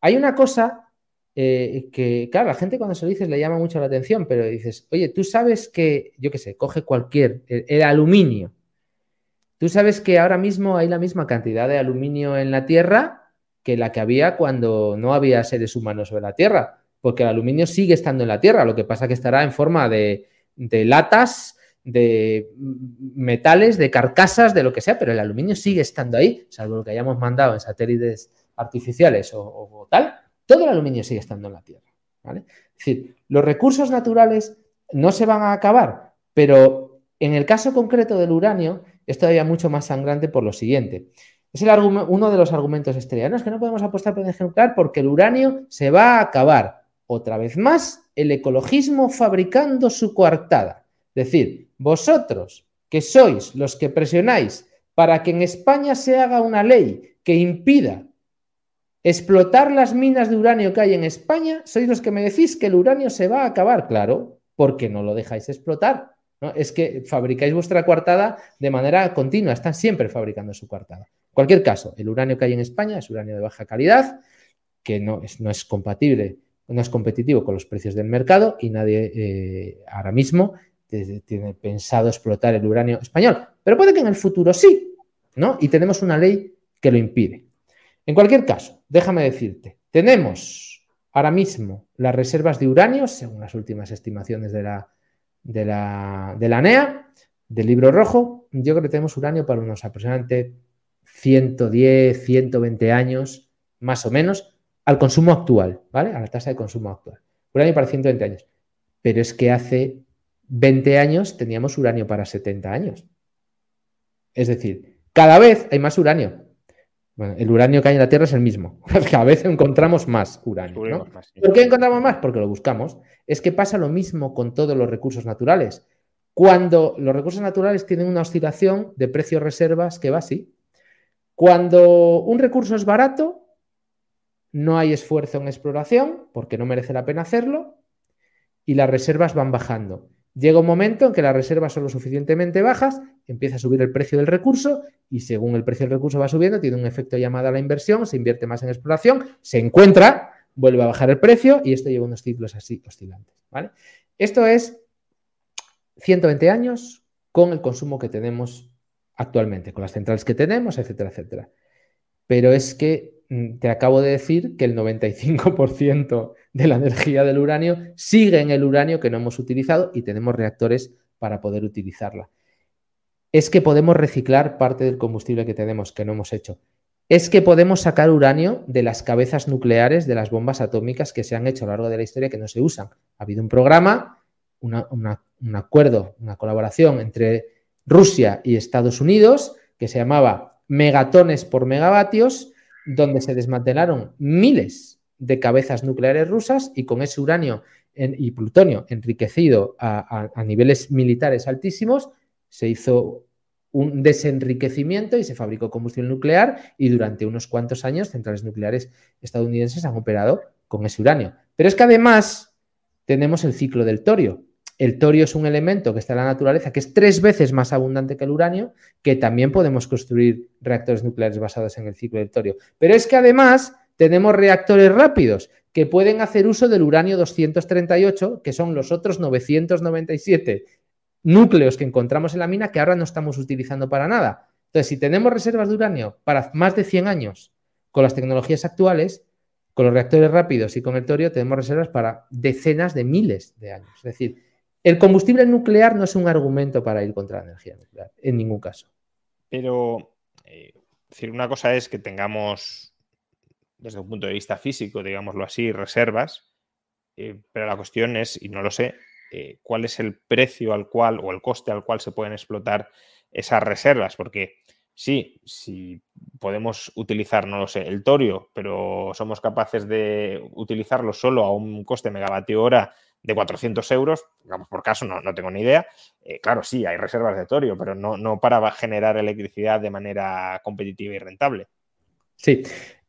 Hay una cosa eh, que, claro, la gente cuando se lo dices le llama mucho la atención, pero dices, oye, tú sabes que, yo qué sé, coge cualquier, el aluminio, Tú sabes que ahora mismo hay la misma cantidad de aluminio en la Tierra que la que había cuando no había seres humanos sobre la Tierra, porque el aluminio sigue estando en la Tierra, lo que pasa que estará en forma de, latas, de metales, de carcasas, de lo que sea, pero el aluminio sigue estando ahí, salvo lo que hayamos mandado en satélites artificiales o, tal, todo el aluminio sigue estando en la Tierra. Es decir, los recursos naturales no se van a acabar, pero en el caso concreto del uranio, es todavía mucho más sangrante por lo siguiente. Es el uno de los argumentos estrella. es que no podemos apostar por energía nuclear porque el uranio se va a acabar. Otra vez más, el ecologismo fabricando su coartada. Es decir, vosotros que sois los que presionáis para que en España se haga una ley que impida explotar las minas de uranio que hay en España, sois los que me decís que el uranio se va a acabar, claro, porque no lo dejáis explotar. Es que fabricáis vuestra coartada de manera continua, están siempre fabricando su coartada. En cualquier caso, el uranio que hay en España es uranio de baja calidad, que no es, no es compatible, no es competitivo con los precios del mercado y nadie eh, ahora mismo tiene pensado explotar el uranio español. Pero puede que en el futuro sí, ¿no? Y tenemos una ley que lo impide. En cualquier caso, déjame decirte, tenemos ahora mismo las reservas de uranio, según las últimas estimaciones de la de la, de la NEA, del libro rojo, yo creo que tenemos uranio para unos aproximadamente 110, 120 años, más o menos, al consumo actual, ¿vale? A la tasa de consumo actual. Uranio para 120 años. Pero es que hace 20 años teníamos uranio para 70 años. Es decir, cada vez hay más uranio. Bueno, el uranio que hay en la Tierra es el mismo. Cada vez encontramos más uranio. ¿Por qué encontramos más? Porque lo buscamos. Es que pasa lo mismo con todos los recursos naturales. Cuando los recursos naturales tienen una oscilación de precios reservas que va así. Cuando un recurso es barato, no hay esfuerzo en exploración porque no merece la pena hacerlo y las reservas van bajando. Llega un momento en que las reservas son lo suficientemente bajas, empieza a subir el precio del recurso y según el precio del recurso va subiendo, tiene un efecto llamado a la inversión, se invierte más en exploración, se encuentra, vuelve a bajar el precio y esto lleva unos ciclos así oscilantes. ¿vale? Esto es 120 años con el consumo que tenemos actualmente, con las centrales que tenemos, etcétera, etcétera. Pero es que mm, te acabo de decir que el 95% de la energía del uranio sigue en el uranio que no hemos utilizado y tenemos reactores para poder utilizarla es que podemos reciclar parte del combustible que tenemos, que no hemos hecho. es que podemos sacar uranio de las cabezas nucleares de las bombas atómicas que se han hecho a lo largo de la historia que no se usan. Ha habido un programa, un acuerdo, una colaboración entre Rusia y Estados Unidos que se llamaba megatones por megavatios, donde se desmantelaron miles de cabezas nucleares rusas y con ese uranio y plutonio enriquecido a, niveles militares altísimos, se hizo un desenriquecimiento y se fabricó combustible nuclear y durante unos cuantos años centrales nucleares estadounidenses han operado con ese uranio. Pero es que además tenemos el ciclo del torio. El torio es un elemento que está en la naturaleza que es tres veces más abundante que el uranio, que también podemos construir reactores nucleares basados en el ciclo del torio. Pero es que además tenemos reactores rápidos que pueden hacer uso del uranio 238, que son los otros 997 núcleos que encontramos en la mina que ahora no estamos utilizando para nada. Entonces, si tenemos reservas de uranio para más de 100 años con las tecnologías actuales, con los reactores rápidos y con el torio, tenemos reservas para decenas de miles de años. Es decir, el combustible nuclear no es un argumento para ir contra la energía nuclear, en ningún caso. Pero, eh, decir, una cosa es que tengamos desde un punto de vista físico, digámoslo así, reservas, eh, pero la cuestión es, y no lo sé, eh, cuál es el precio al cual o el coste al cual se pueden explotar esas reservas, porque sí, si podemos utilizar, no lo sé, el torio, pero somos capaces de utilizarlo solo a un coste megavatio hora de 400 euros, digamos por caso, no, no tengo ni idea. Eh, claro, sí, hay reservas de torio, pero no, no para generar electricidad de manera competitiva y rentable. Sí,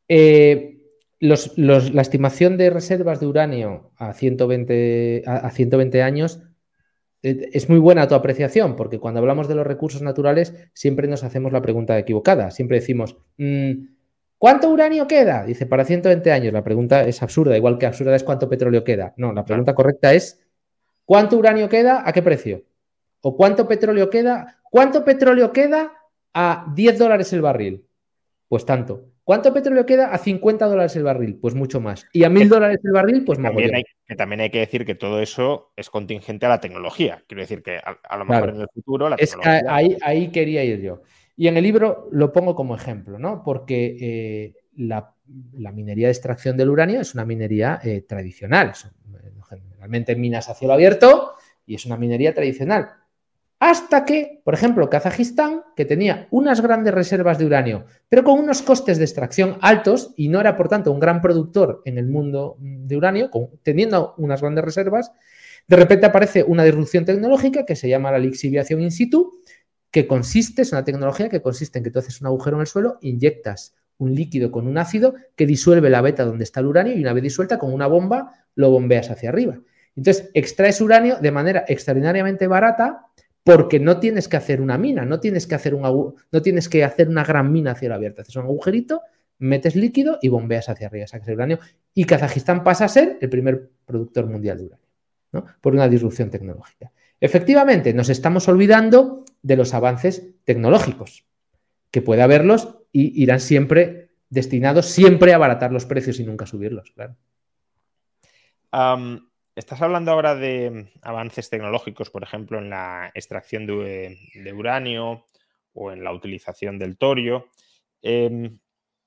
eh, la estimación de reservas de uranio a 120, a, 120 años eh, es muy buena tu apreciación, porque cuando hablamos de los recursos naturales siempre nos hacemos la pregunta equivocada. Siempre decimos, mm, ¿cuánto uranio queda? Dice, para 120 años. La pregunta es absurda, igual que absurda es cuánto petróleo queda. No, la pregunta correcta es, ¿cuánto uranio queda? ¿A qué precio? ¿O cuánto petróleo queda? ¿Cuánto petróleo queda a 10 dólares el barril? Pues tanto. ¿Cuánto petróleo queda? A 50 dólares el barril, pues mucho más. Y a 1000 dólares el barril, pues también hay, que también hay que decir que todo eso es contingente a la tecnología. Quiero decir que a, lo mejor en el futuro la es Que ahí, quería ir yo. Y en el libro lo pongo como ejemplo, ¿no? Porque eh, la, minería de extracción del uranio es una minería eh, tradicional. generalmente minas a cielo abierto y es una minería tradicional. Hasta que, por ejemplo, Kazajistán, que tenía unas grandes reservas de uranio, pero con unos costes de extracción altos y no era, por tanto, un gran productor en el mundo de uranio, teniendo unas grandes reservas, de repente aparece una disrupción tecnológica que se llama la lixiviación in situ, que consiste, es una tecnología que consiste en que tú haces un agujero en el suelo, inyectas un líquido con un ácido que disuelve la beta donde está el uranio y una vez disuelta con una bomba lo bombeas hacia arriba. Entonces extraes uranio de manera extraordinariamente barata porque no tienes que hacer una mina, no tienes que hacer, un no tienes que hacer una gran mina a cielo abierto. Haces un agujerito, metes líquido y bombeas hacia arriba, sacas el uranio. Y Kazajistán pasa a ser el primer productor mundial de uranio, ¿no? por una disrupción tecnológica. Efectivamente, nos estamos olvidando de los avances tecnológicos, que puede haberlos y irán siempre destinados siempre a abaratar los precios y nunca subirlos. Estás hablando ahora de avances tecnológicos, por ejemplo, en la extracción de, uranio o en la utilización del torio. Em,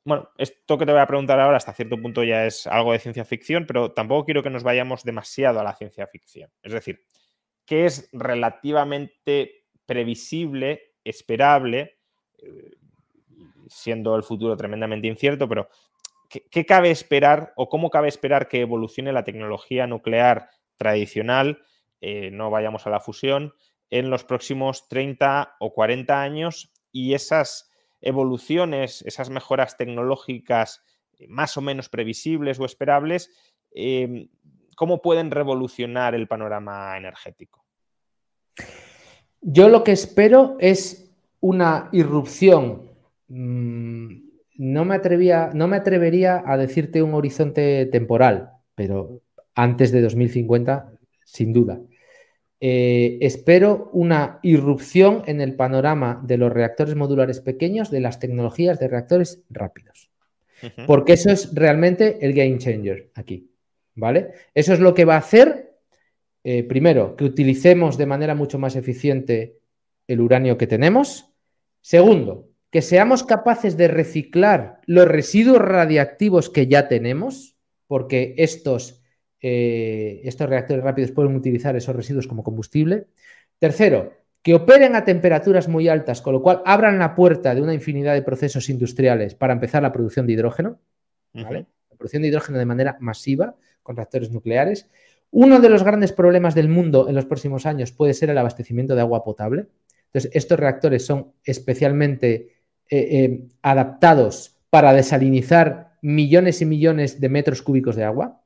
bueno, esto que te voy a preguntar ahora hasta cierto punto ya es algo de ciencia ficción, pero tampoco quiero que nos vayamos demasiado a la ciencia ficción. Es decir, ¿qué es relativamente previsible, esperable, eh, siendo el futuro tremendamente incierto, pero ¿qué, cabe esperar o cómo cabe esperar que evolucione la tecnología nuclear tradicional, eh, no vayamos a la fusión, en los próximos 30 o 40 años y esas evoluciones, esas mejoras tecnológicas eh, más o menos previsibles o esperables, em, ¿cómo pueden revolucionar el panorama energético? Yo lo que espero es una irrupción mm, no me, atrevía, no me atrevería a decirte un horizonte temporal, pero antes de 2050, sin duda. Eh, espero una irrupción en el panorama de los reactores modulares pequeños de las tecnologías de reactores rápidos. Porque eso es realmente el game changer aquí. ¿Vale? Eso es lo que va a hacer, eh, primero, que utilicemos de manera mucho más eficiente el uranio que tenemos. Segundo, que seamos capaces de reciclar los residuos radiactivos que ya tenemos, porque estos, eh, estos reactores rápidos pueden utilizar esos residuos como combustible. Tercero, que operen a temperaturas muy altas, con lo cual abran la puerta de una infinidad de procesos industriales para empezar la producción de hidrógeno, La producción de hidrógeno de manera masiva con reactores nucleares. Uno de los grandes problemas del mundo en los próximos años puede ser el abastecimiento de agua potable. Entonces, estos reactores son especialmente eh, eh, adaptados para desalinizar millones y millones de metros cúbicos de agua.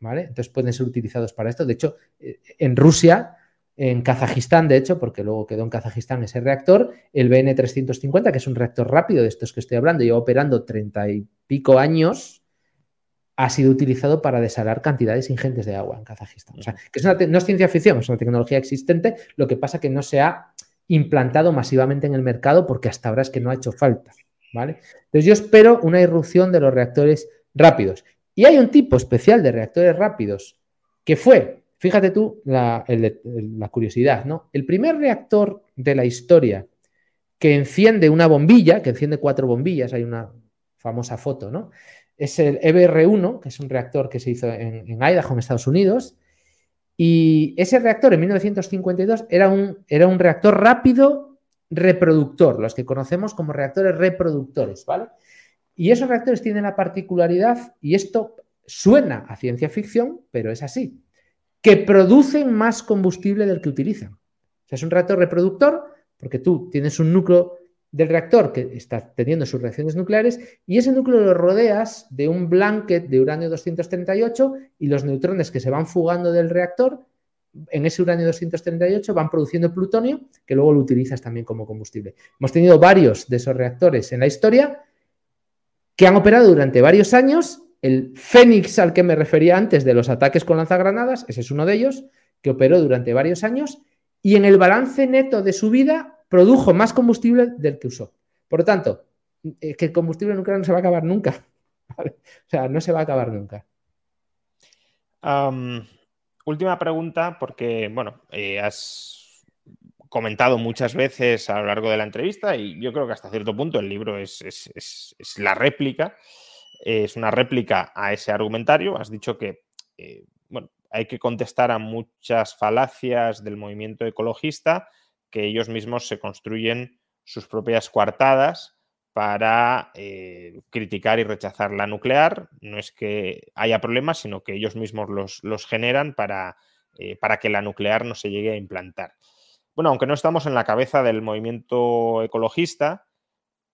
¿vale? Entonces, pueden ser utilizados para esto. De hecho, eh, en Rusia, en Kazajistán, de hecho, porque luego quedó en Kazajistán ese reactor, el BN350, que es un reactor rápido de estos que estoy hablando, lleva operando treinta y pico años ha sido utilizado para desalar cantidades ingentes de agua en Kazajistán. O sea, que no es ciencia ficción, es una tecnología existente, lo que pasa que no se ha implantado masivamente en el mercado porque hasta ahora es que no ha hecho falta. ¿vale? Entonces yo espero una irrupción de los reactores rápidos. Y hay un tipo especial de reactores rápidos que fue, fíjate tú la, curiosidad, ¿no? El primer reactor de la historia que enciende una bombilla, que enciende cuatro bombillas, hay una famosa foto, ¿no? es el EBR-1, que es un reactor que se hizo en, Idaho, en Estados Unidos. Y ese reactor en 1952 era un, era un reactor rápido reproductor, los que conocemos como reactores reproductores, ¿vale? Y esos reactores tienen la particularidad, y esto suena a ciencia ficción, pero es así, que producen más combustible del que utilizan. O sea, es un reactor reproductor porque tú tienes un núcleo del reactor que está teniendo sus reacciones nucleares y ese núcleo lo rodeas de un blanket de uranio 238 y los neutrones que se van fugando del reactor en ese uranio 238 van produciendo plutonio que luego lo utilizas también como combustible. Hemos tenido varios de esos reactores en la historia que han operado durante varios años. El Fénix al que me refería antes de los ataques con lanzagranadas, ese es uno de ellos, que operó durante varios años y en el balance neto de su vida produjo más combustible del que usó. Por lo tanto, eh, que el combustible nuclear no se va a acabar nunca. O sea, no se va a acabar nunca. última pregunta, porque, bueno, eh, has comentado muchas veces a lo largo de la entrevista y yo creo que hasta cierto punto el libro es, la réplica, es una réplica a ese argumentario. Has dicho que, eh, bueno, hay que contestar a muchas falacias del movimiento ecologista que ellos mismos se construyen sus propias coartadas para eh, criticar y rechazar la nuclear. No es que haya problemas, sino que ellos mismos los, generan para, eh, para, que la nuclear no se llegue a implantar. Bueno, aunque no estamos en la cabeza del movimiento ecologista,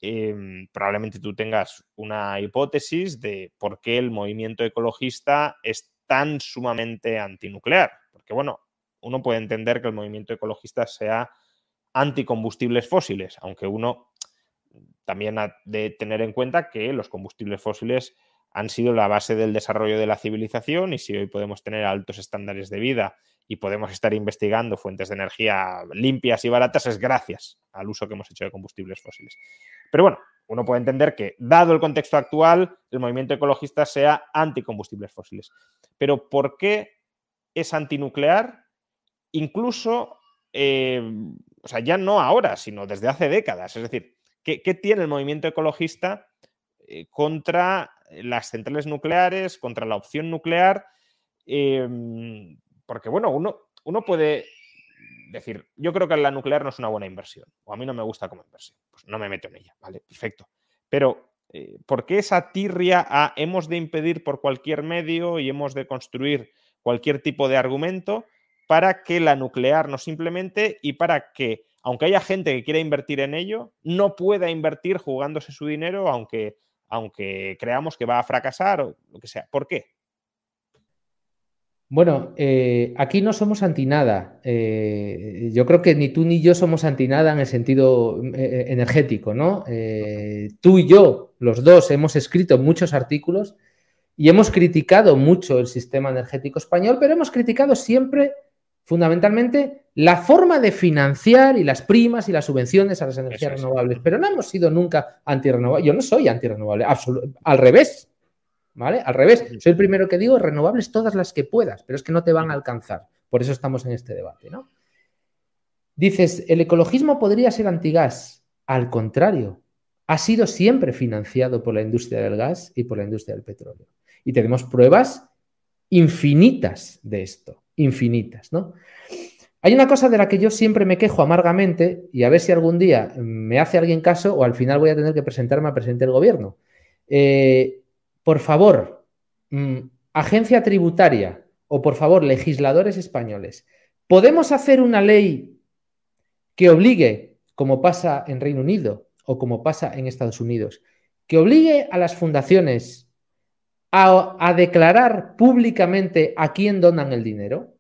em, probablemente tú tengas una hipótesis de por qué el movimiento ecologista es tan sumamente antinuclear. Porque, bueno, uno puede entender que el movimiento ecologista sea anticombustibles fósiles, aunque uno también ha de tener en cuenta que los combustibles fósiles han sido la base del desarrollo de la civilización y si hoy podemos tener altos estándares de vida y podemos estar investigando fuentes de energía limpias y baratas es gracias al uso que hemos hecho de combustibles fósiles. Pero bueno, uno puede entender que, dado el contexto actual, el movimiento ecologista sea anticombustibles fósiles. Pero ¿por qué es antinuclear? Incluso eh, o sea, ya no ahora, sino desde hace décadas. Es decir, ¿qué, tiene el movimiento ecologista eh, contra las centrales nucleares, contra la opción nuclear? Em, porque, bueno, uno, uno puede decir, yo creo que la nuclear no es una buena inversión, o a mí no me gusta como inversión, pues no me meto en ella, ¿vale? Perfecto. Pero, eh, ¿por qué esa tirria a hemos de impedir por cualquier medio y hemos de construir cualquier tipo de argumento para que la nuclear no simplemente y para que, aunque haya gente que quiera invertir en ello, no pueda invertir jugándose su dinero, aunque, aunque creamos que va a fracasar o lo que sea. ¿Por qué? Bueno, eh, aquí no somos anti nada. Eh, yo creo que ni tú ni yo somos anti nada en el sentido eh, energético, ¿no? tú y yo, los dos, hemos escrito muchos artículos y hemos criticado mucho el sistema energético español, pero hemos criticado siempre fundamentalmente la forma de financiar y las primas y las subvenciones a las energías renovables, pero no hemos sido nunca antirrenovables. Yo no soy antirrenovable, al revés, ¿vale? Al revés, soy el primero que digo renovables todas las que puedas, pero es que no te van a alcanzar. Por eso estamos en este debate, ¿no? Dices, el ecologismo podría ser antigas. Al contrario, ha sido siempre financiado por la industria del gas y por la industria del petróleo. Y tenemos pruebas infinitas de esto, infinitas, ¿no? Hay una cosa de la que yo siempre me quejo amargamente y a ver si algún día me hace alguien caso o al final voy a tener que presentarme a presidente del gobierno. Eh, por favor, mm, agencia tributaria o por favor, legisladores españoles, ¿podemos hacer una ley que obligue, como pasa en Reino Unido o como pasa en Estados Unidos, que obligue a las fundaciones a, declarar públicamente a quién donan el dinero?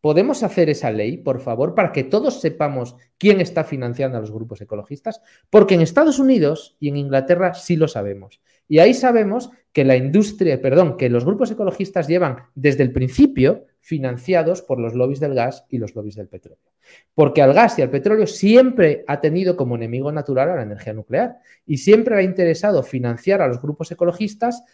¿Podemos hacer esa ley, por favor, para que todos sepamos quién está financiando a los grupos ecologistas? Porque en Estados Unidos y en Inglaterra sí lo sabemos. Y ahí sabemos que la industria, perdón, que los grupos ecologistas llevan desde el principio financiados por los lobbies del gas y los lobbies del petróleo. Porque al gas y al petróleo siempre ha tenido como enemigo natural a la energía nuclear y siempre le ha interesado financiar a los grupos ecologistas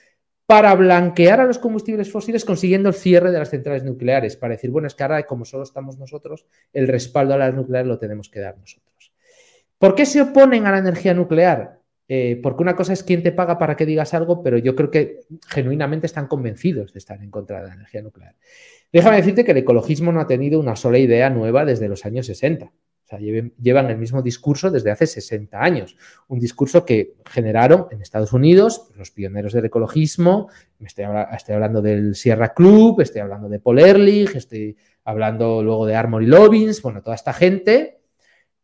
para blanquear a los combustibles fósiles consiguiendo el cierre de las centrales nucleares, para decir, bueno, es que ahora como solo estamos nosotros, el respaldo a las nucleares lo tenemos que dar nosotros. ¿Por qué se oponen a la energía nuclear? Eh, porque una cosa es quién te paga para que digas algo, pero yo creo que genuinamente están convencidos de estar en contra de la energía nuclear. Déjame decirte que el ecologismo no ha tenido una sola idea nueva desde los años 60. O sea, llevan el mismo discurso desde hace 60 años. Un discurso que generaron en Estados Unidos pues, los pioneros del ecologismo. Estoy, hablando del Sierra Club, estoy hablando de Paul Ehrlich, estoy hablando luego de Armory Lobbins, bueno, toda esta gente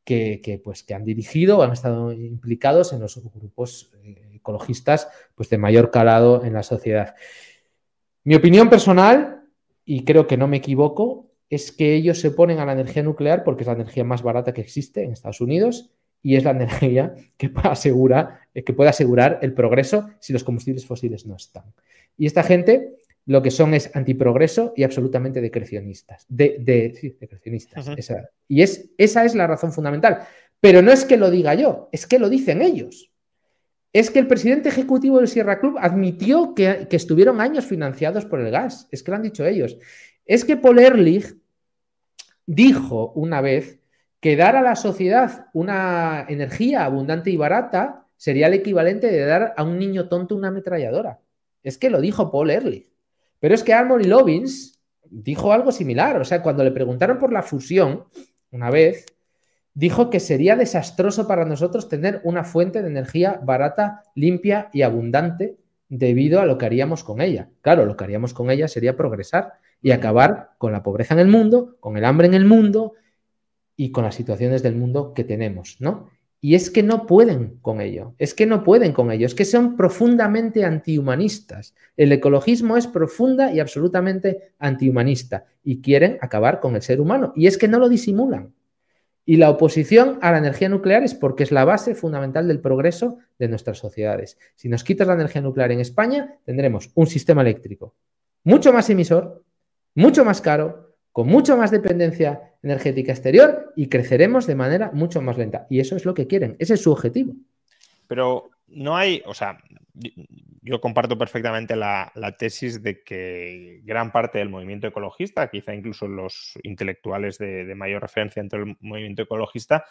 que, pues, que han dirigido han estado implicados en los grupos eh, ecologistas pues, de mayor calado en la sociedad. Mi opinión personal, y creo que no me equivoco, es que ellos se oponen a la energía nuclear porque es la energía más barata que existe en Estados Unidos y es la energía que, asegura, que puede asegurar el progreso si los combustibles fósiles no están. Y esta gente lo que son es antiprogreso y absolutamente decrecionistas. De, de, decrecionistas. y es, esa es la razón fundamental. Pero no es que lo diga yo, es que lo dicen ellos. Es que el presidente ejecutivo del Sierra Club admitió que, que estuvieron años financiados por el gas. Es que lo han dicho ellos. Es que Paul Ehrlich dijo una vez que dar a la sociedad una energía abundante y barata sería el equivalente de dar a un niño tonto una ametralladora. Es que lo dijo Paul Ehrlich. Pero es que Armory Lobbins dijo algo similar. O sea, cuando le preguntaron por la fusión, una vez, dijo que sería desastroso para nosotros tener una fuente de energía barata, limpia y abundante debido a lo que haríamos con ella. Claro, lo que haríamos con ella sería progresar y acabar con la pobreza en el mundo, con el hambre en el mundo y con las situaciones del mundo que tenemos, ¿no? Y es que no pueden con ello, es que no pueden con ello, es que son profundamente antihumanistas. El ecologismo es profunda y absolutamente antihumanista y quieren acabar con el ser humano. Y es que no lo disimulan. Y la oposición a la energía nuclear es porque es la base fundamental del progreso de nuestras sociedades. Si nos quitas la energía nuclear en España, tendremos un sistema eléctrico mucho más emisor, mucho más caro, con mucho más dependencia energética exterior y creceremos de manera mucho más lenta. Y eso es lo que quieren, ese es su objetivo. Pero no hay, o sea, yo comparto perfectamente la, tesis de que gran parte del movimiento ecologista, quizá incluso los intelectuales de, mayor referencia dentro del movimiento ecologista,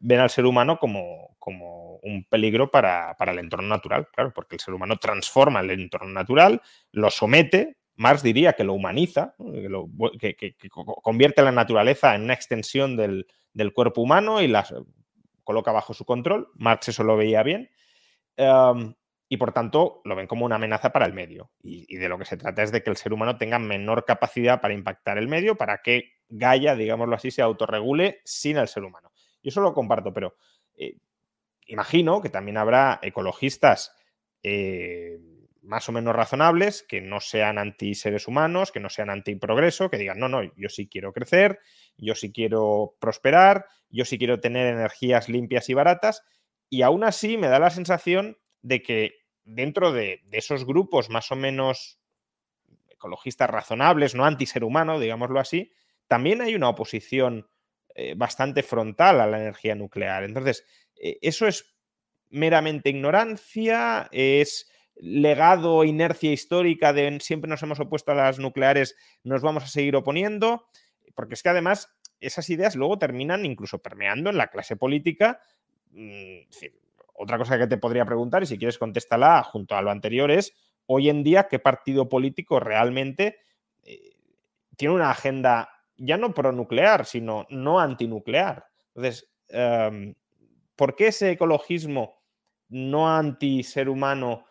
ven al ser humano como, como un peligro para, para, el entorno natural, claro, porque el ser humano transforma el entorno natural, lo somete Marx diría que lo humaniza, que, convierte la naturaleza en una extensión del, cuerpo humano y la coloca bajo su control. Marx eso lo veía bien. Em, y por tanto lo ven como una amenaza para el medio. Y, de lo que se trata es de que el ser humano tenga menor capacidad para impactar el medio, para que Gaia, digámoslo así, se autorregule sin el ser humano. Yo eso lo comparto, pero eh, imagino que también habrá ecologistas eh, más o menos razonables, que no sean anti seres humanos, que no sean anti progreso, que digan, no, no, yo sí quiero crecer, yo sí quiero prosperar, yo sí quiero tener energías limpias y baratas, y aún así me da la sensación de que dentro de, esos grupos más o menos ecologistas razonables, no anti ser humano, digámoslo así, también hay una oposición eh, bastante frontal a la energía nuclear. Entonces, eh, eso es meramente ignorancia, es legado, inercia histórica de siempre nos hemos opuesto a las nucleares, nos vamos a seguir oponiendo, porque es que además esas ideas luego terminan incluso permeando en la clase política, mm, otra cosa que te podría preguntar, y si quieres contéstala junto a lo anterior, es hoy en día qué partido político realmente eh, tiene una agenda ya no pronuclear, sino no antinuclear. Entonces, em, ¿por qué ese ecologismo no anti ser humano,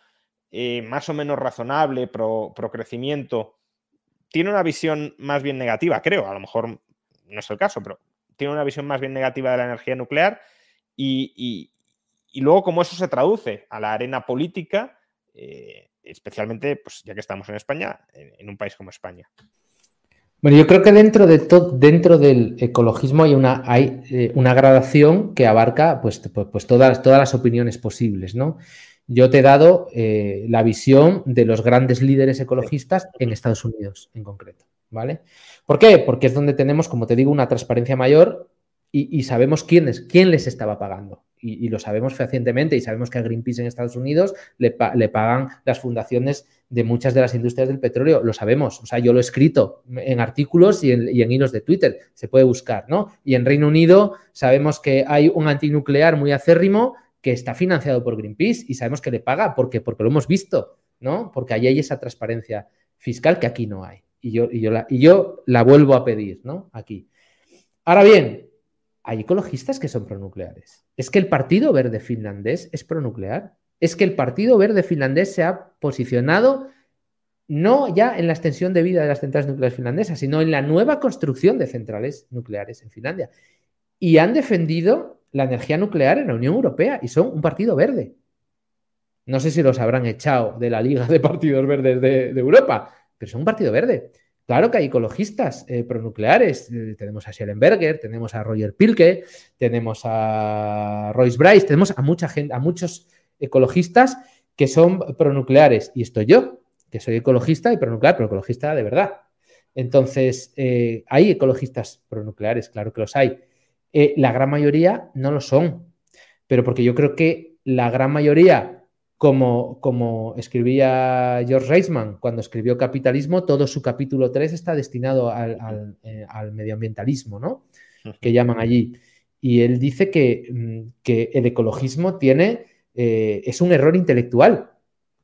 eh, más o menos razonable, pro, crecimiento, tiene una visión más bien negativa, creo, a lo mejor no es el caso, pero tiene una visión más bien negativa de la energía nuclear y, luego cómo eso se traduce a la arena política, eh, especialmente, pues ya que estamos en España, en un país como España. Bueno, yo creo que dentro, de dentro del ecologismo hay una, eh, una gradación que abarca pues, pues, pues, todas, todas las opiniones posibles, ¿no? Yo te he dado eh, la visión de los grandes líderes ecologistas en Estados Unidos en concreto, ¿vale? ¿Por qué? Porque es donde tenemos, como te digo, una transparencia mayor y, sabemos quién, quién les estaba pagando y, lo sabemos fehacientemente y sabemos que a Greenpeace en Estados Unidos le, pagan las fundaciones de muchas de las industrias del petróleo, lo sabemos, o sea, yo lo he escrito en artículos y en, hilos de Twitter, se puede buscar, ¿no? Y en Reino Unido sabemos que hay un antinuclear muy acérrimo que está financiado por Greenpeace y sabemos que le paga porque, porque lo hemos visto, ¿no? Porque ahí hay esa transparencia fiscal que aquí no hay. Y yo, y yo, la, y yo la vuelvo a pedir, ¿no? Aquí. Ahora bien, hay ecologistas que son pronucleares. Es que el Partido Verde finlandés es pronuclear. Es que el Partido Verde finlandés se ha posicionado no ya en la extensión de vida de las centrales nucleares finlandesas, sino en la nueva construcción de centrales nucleares en Finlandia. Y han defendido la energía nuclear en la Unión Europea y son un partido verde. No sé si los habrán echado de la Liga de Partidos Verdes de, Europa, pero son un partido verde. Claro que hay ecologistas eh, pronucleares. Eh, tenemos a Schellenberger, tenemos a Roger Pilke, tenemos a Royce Bryce, tenemos a mucha gente, a muchos ecologistas que son pronucleares. Y estoy yo, que soy ecologista y pronuclear, pero ecologista de verdad. Entonces, eh, hay ecologistas pronucleares, claro que los hay. La gran mayoría no lo son, pero porque yo creo que la gran mayoría como, como escribía George Reisman cuando escribió Capitalismo, todo su capítulo 3 está destinado al, eh, medioambientalismo, ¿no? Que llaman allí. Y él dice que, mm, que el ecologismo tiene, eh, es un error intelectual,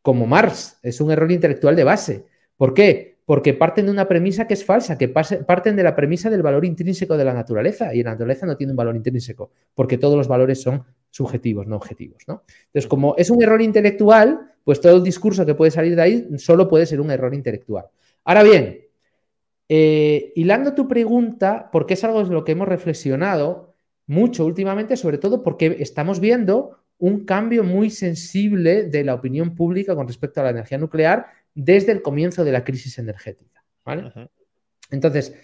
como Marx, es un error intelectual de base. ¿Por qué? Porque parten de una premisa que es falsa, que parten de la premisa del valor intrínseco de la naturaleza, y la naturaleza no tiene un valor intrínseco, porque todos los valores son subjetivos, no objetivos. ¿no? Entonces, como es un error intelectual, pues todo el discurso que puede salir de ahí solo puede ser un error intelectual. Ahora bien, eh, hilando tu pregunta, porque es algo en lo que hemos reflexionado mucho últimamente, sobre todo porque estamos viendo un cambio muy sensible de la opinión pública con respecto a la energía nuclear desde el comienzo de la crisis energética. Entonces,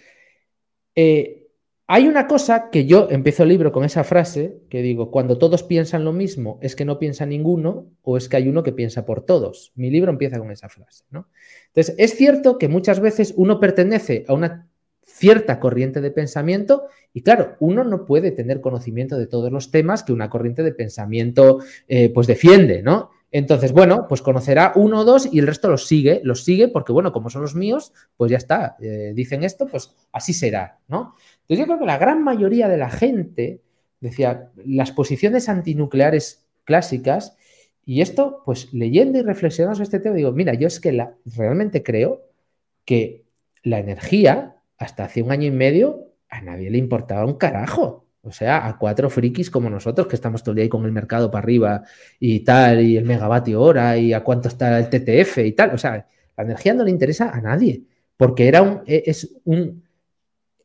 eh, hay una cosa que yo empiezo el libro con esa frase que digo, cuando todos piensan lo mismo, es que no piensa ninguno o es que hay uno que piensa por todos. Mi libro empieza con esa frase. ¿no? Entonces, es cierto que muchas veces uno pertenece a una cierta corriente de pensamiento y claro, uno no puede tener conocimiento de todos los temas que una corriente de pensamiento eh, pues defiende, ¿no? Entonces, bueno, pues conocerá uno o dos y el resto los sigue, los sigue porque, bueno, como son los míos, pues ya está, eh, dicen esto, pues así será, ¿no? Entonces yo creo que la gran mayoría de la gente decía, las posiciones antinucleares clásicas, y esto, pues leyendo y reflexionando sobre este tema, digo, mira, yo es que la, realmente creo que la energía, hasta hace un año y medio, a nadie le importaba un carajo. O sea, a cuatro frikis como nosotros, que estamos todo el día ahí con el mercado para arriba y tal, y el megavatio hora, y a cuánto está el TTF y tal. O sea, la energía no le interesa a nadie, porque era un, e, es un,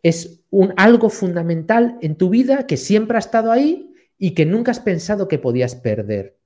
es un algo fundamental en tu vida que siempre ha estado ahí y que nunca has pensado que podías perder.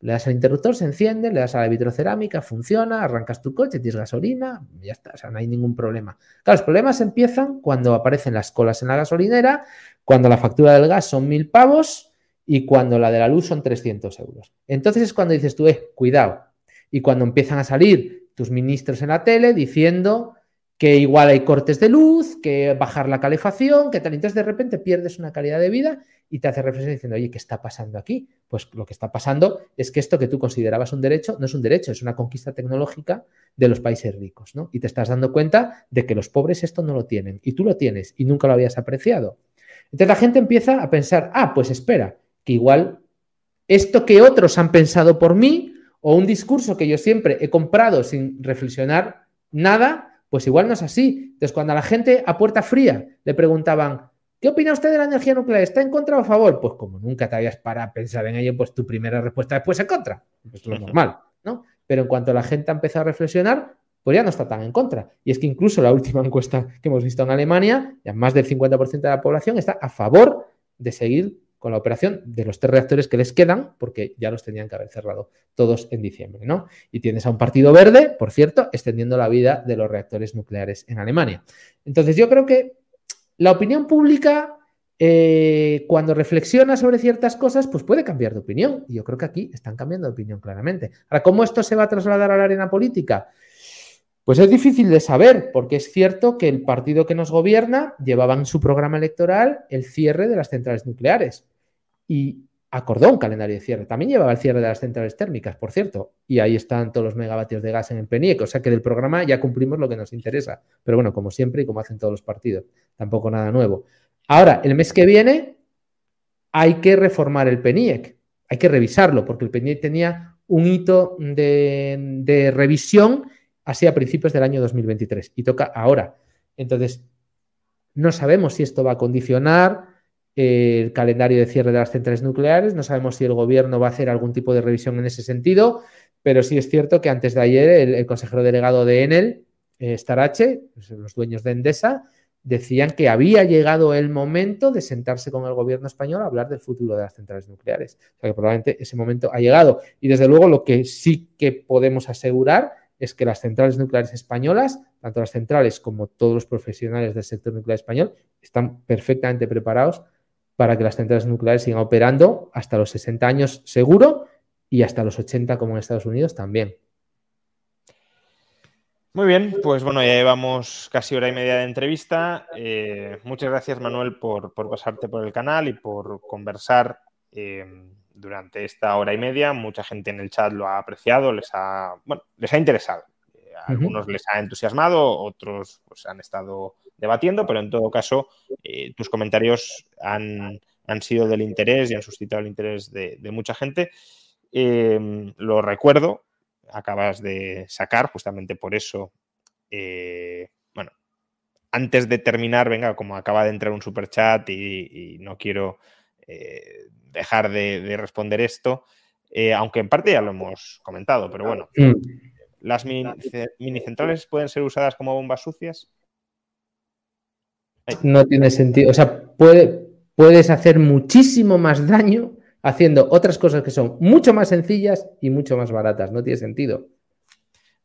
Le das al interruptor, se enciende, le das a la vitrocerámica, funciona, arrancas tu coche, tienes gasolina, ya está, o sea, no hay ningún problema. Claro, los problemas empiezan cuando aparecen las colas en la gasolinera, cuando la factura del gas son mil pavos y cuando la de la luz son 300 euros. Entonces es cuando dices tú, eh, cuidado. Y cuando empiezan a salir tus ministros en la tele diciendo que igual hay cortes de luz, que bajar la calefacción, que tal. Entonces de repente pierdes una calidad de vida y te hace reflexionar diciendo, oye, ¿qué está pasando aquí? Pues lo que está pasando es que esto que tú considerabas un derecho no es un derecho, es una conquista tecnológica de los países ricos, ¿no? Y te estás dando cuenta de que los pobres esto no lo tienen y tú lo tienes y nunca lo habías apreciado. Entonces la gente empieza a pensar, ah, pues espera, que igual esto que otros han pensado por mí o un discurso que yo siempre he comprado sin reflexionar nada, pues igual no es así. Entonces, cuando a la gente a puerta fría le preguntaban, ¿qué opina usted de la energía nuclear? ¿Está en contra o a favor? Pues como nunca te habías para pensar en ello, pues tu primera respuesta después en contra. Esto es lo normal, ¿no? Pero en cuanto la gente ha empezado a reflexionar, pues ya no está tan en contra. Y es que incluso la última encuesta que hemos visto en Alemania, ya más del 50% de la población está a favor de seguir con la operación de los tres reactores que les quedan, porque ya los tenían que haber cerrado todos en diciembre, ¿no? Y tienes a un partido verde, por cierto, extendiendo la vida de los reactores nucleares en Alemania. Entonces, yo creo que la opinión pública, eh, cuando reflexiona sobre ciertas cosas, pues puede cambiar de opinión. Y yo creo que aquí están cambiando de opinión claramente. Ahora, ¿cómo esto se va a trasladar a la arena política? Pues es difícil de saber, porque es cierto que el partido que nos gobierna llevaba en su programa electoral el cierre de las centrales nucleares y acordó un calendario de cierre. También llevaba el cierre de las centrales térmicas, por cierto, y ahí están todos los megavatios de gas en el PENIEC, o sea que del programa ya cumplimos lo que nos interesa. Pero bueno, como siempre y como hacen todos los partidos, tampoco nada nuevo. Ahora, el mes que viene hay que reformar el PENIEC, hay que revisarlo, porque el PENIEC tenía un hito de, revisión así a principios del año 2023 y toca ahora. Entonces, no sabemos si esto va a condicionar el calendario de cierre de las centrales nucleares, no sabemos si el gobierno va a hacer algún tipo de revisión en ese sentido, pero sí es cierto que antes de ayer el, consejero delegado de Enel, eh, Starache, pues, los dueños de Endesa, decían que había llegado el momento de sentarse con el gobierno español a hablar del futuro de las centrales nucleares. O sea que probablemente ese momento ha llegado. Y desde luego lo que sí que podemos asegurar es que las centrales nucleares españolas, tanto las centrales como todos los profesionales del sector nuclear español, están perfectamente preparados para que las centrales nucleares sigan operando hasta los 60 años seguro y hasta los 80 como en Estados Unidos también. Muy bien, pues bueno, ya llevamos casi hora y media de entrevista. Eh, muchas gracias Manuel por, pasarte por el canal y por conversar. Eh, durante esta hora y media. Mucha gente en el chat lo ha apreciado, les ha, bueno, les ha interesado. Eh, a algunos les ha entusiasmado, otros pues, han estado debatiendo, pero en todo caso, eh, tus comentarios han, sido del interés y han suscitado el interés de, mucha gente. Em, lo recuerdo, acabas de sacar, justamente por eso, eh, bueno, antes de terminar, venga, como acaba de entrar un super chat y, y no quiero dejar de, responder esto, eh, aunque en parte ya lo hemos comentado, pero bueno. Mm. ¿Las mini, centrales pueden ser usadas como bombas sucias? No tiene sentido. O sea, puedes hacer muchísimo más daño haciendo otras cosas que son mucho más sencillas y mucho más baratas. No tiene sentido.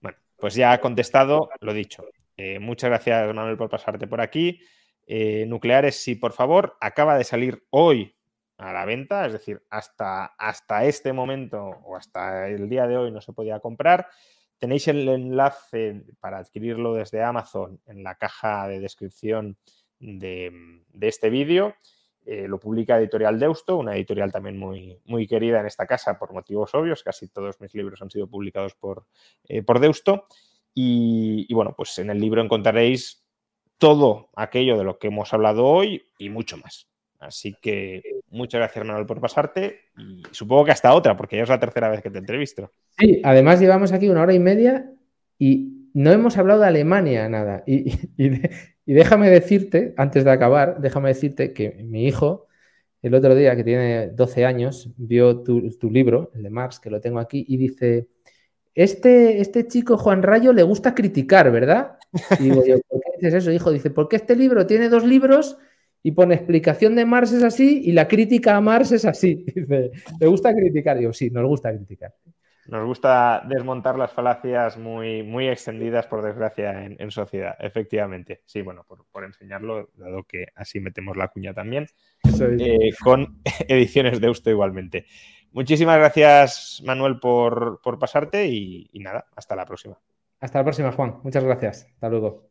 Bueno, pues ya ha contestado, lo dicho. Eh, muchas gracias, Manuel, por pasarte por aquí. Eh, nucleares, sí, por favor. Acaba de salir hoy a la venta, es decir, hasta, hasta este momento o hasta el día de hoy no se podía comprar. Tenéis el enlace para adquirirlo desde Amazon en la caja de descripción de, este vídeo. Eh, lo publica Editorial Deusto, una editorial también muy, muy querida en esta casa por motivos obvios. Casi todos mis libros han sido publicados por, eh, por Deusto. Y, bueno, pues en el libro encontraréis todo aquello de lo que hemos hablado hoy y mucho más. Así que muchas gracias, Manuel, por pasarte. Y supongo que hasta otra, porque ya es la tercera vez que te entrevisto. Sí, además llevamos aquí una hora y media y no hemos hablado de Alemania nada. Y, déjame decirte, antes de acabar, déjame decirte que mi hijo, el otro día, que tiene 12 años, vio tu, libro, el de Marx, que lo tengo aquí, y dice, este, este chico Juan Rayo le gusta criticar, ¿verdad? Y digo yo, ¿por qué dices eso, hijo? Dice, porque este libro tiene dos libros y pone explicación de Marx es así y la crítica a Marx es así. Dice, ¿te gusta criticar? Digo, sí, nos gusta criticar. Nos gusta desmontar las falacias muy, muy extendidas, por desgracia, en, sociedad, efectivamente. Sí, bueno, por, enseñarlo, dado que así metemos la cuña también, eh, con ediciones de Usto igualmente. Muchísimas gracias, Manuel, por, pasarte y nada, hasta la próxima. Hasta la próxima, Juan. Muchas gracias. Hasta luego.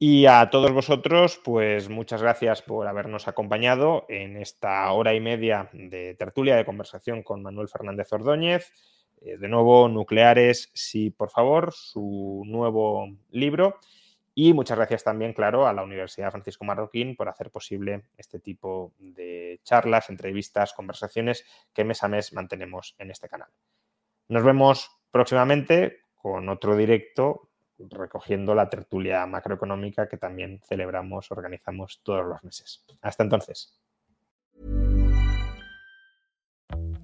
Y a todos vosotros, pues muchas gracias por habernos acompañado en esta hora y media de tertulia de conversación con Manuel Fernández Ordóñez. Eh, de nuevo, Nucleares, sí, por favor, su nuevo libro. Y muchas gracias también, claro, a la Universidad Francisco Marroquín por hacer posible este tipo de charlas, entrevistas, conversaciones que mes a mes mantenemos en este canal. Nos vemos próximamente con otro directo recogiendo la tertulia macroeconómica que también celebramos, organizamos todos los meses. Hasta entonces.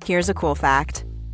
Here's a cool fact.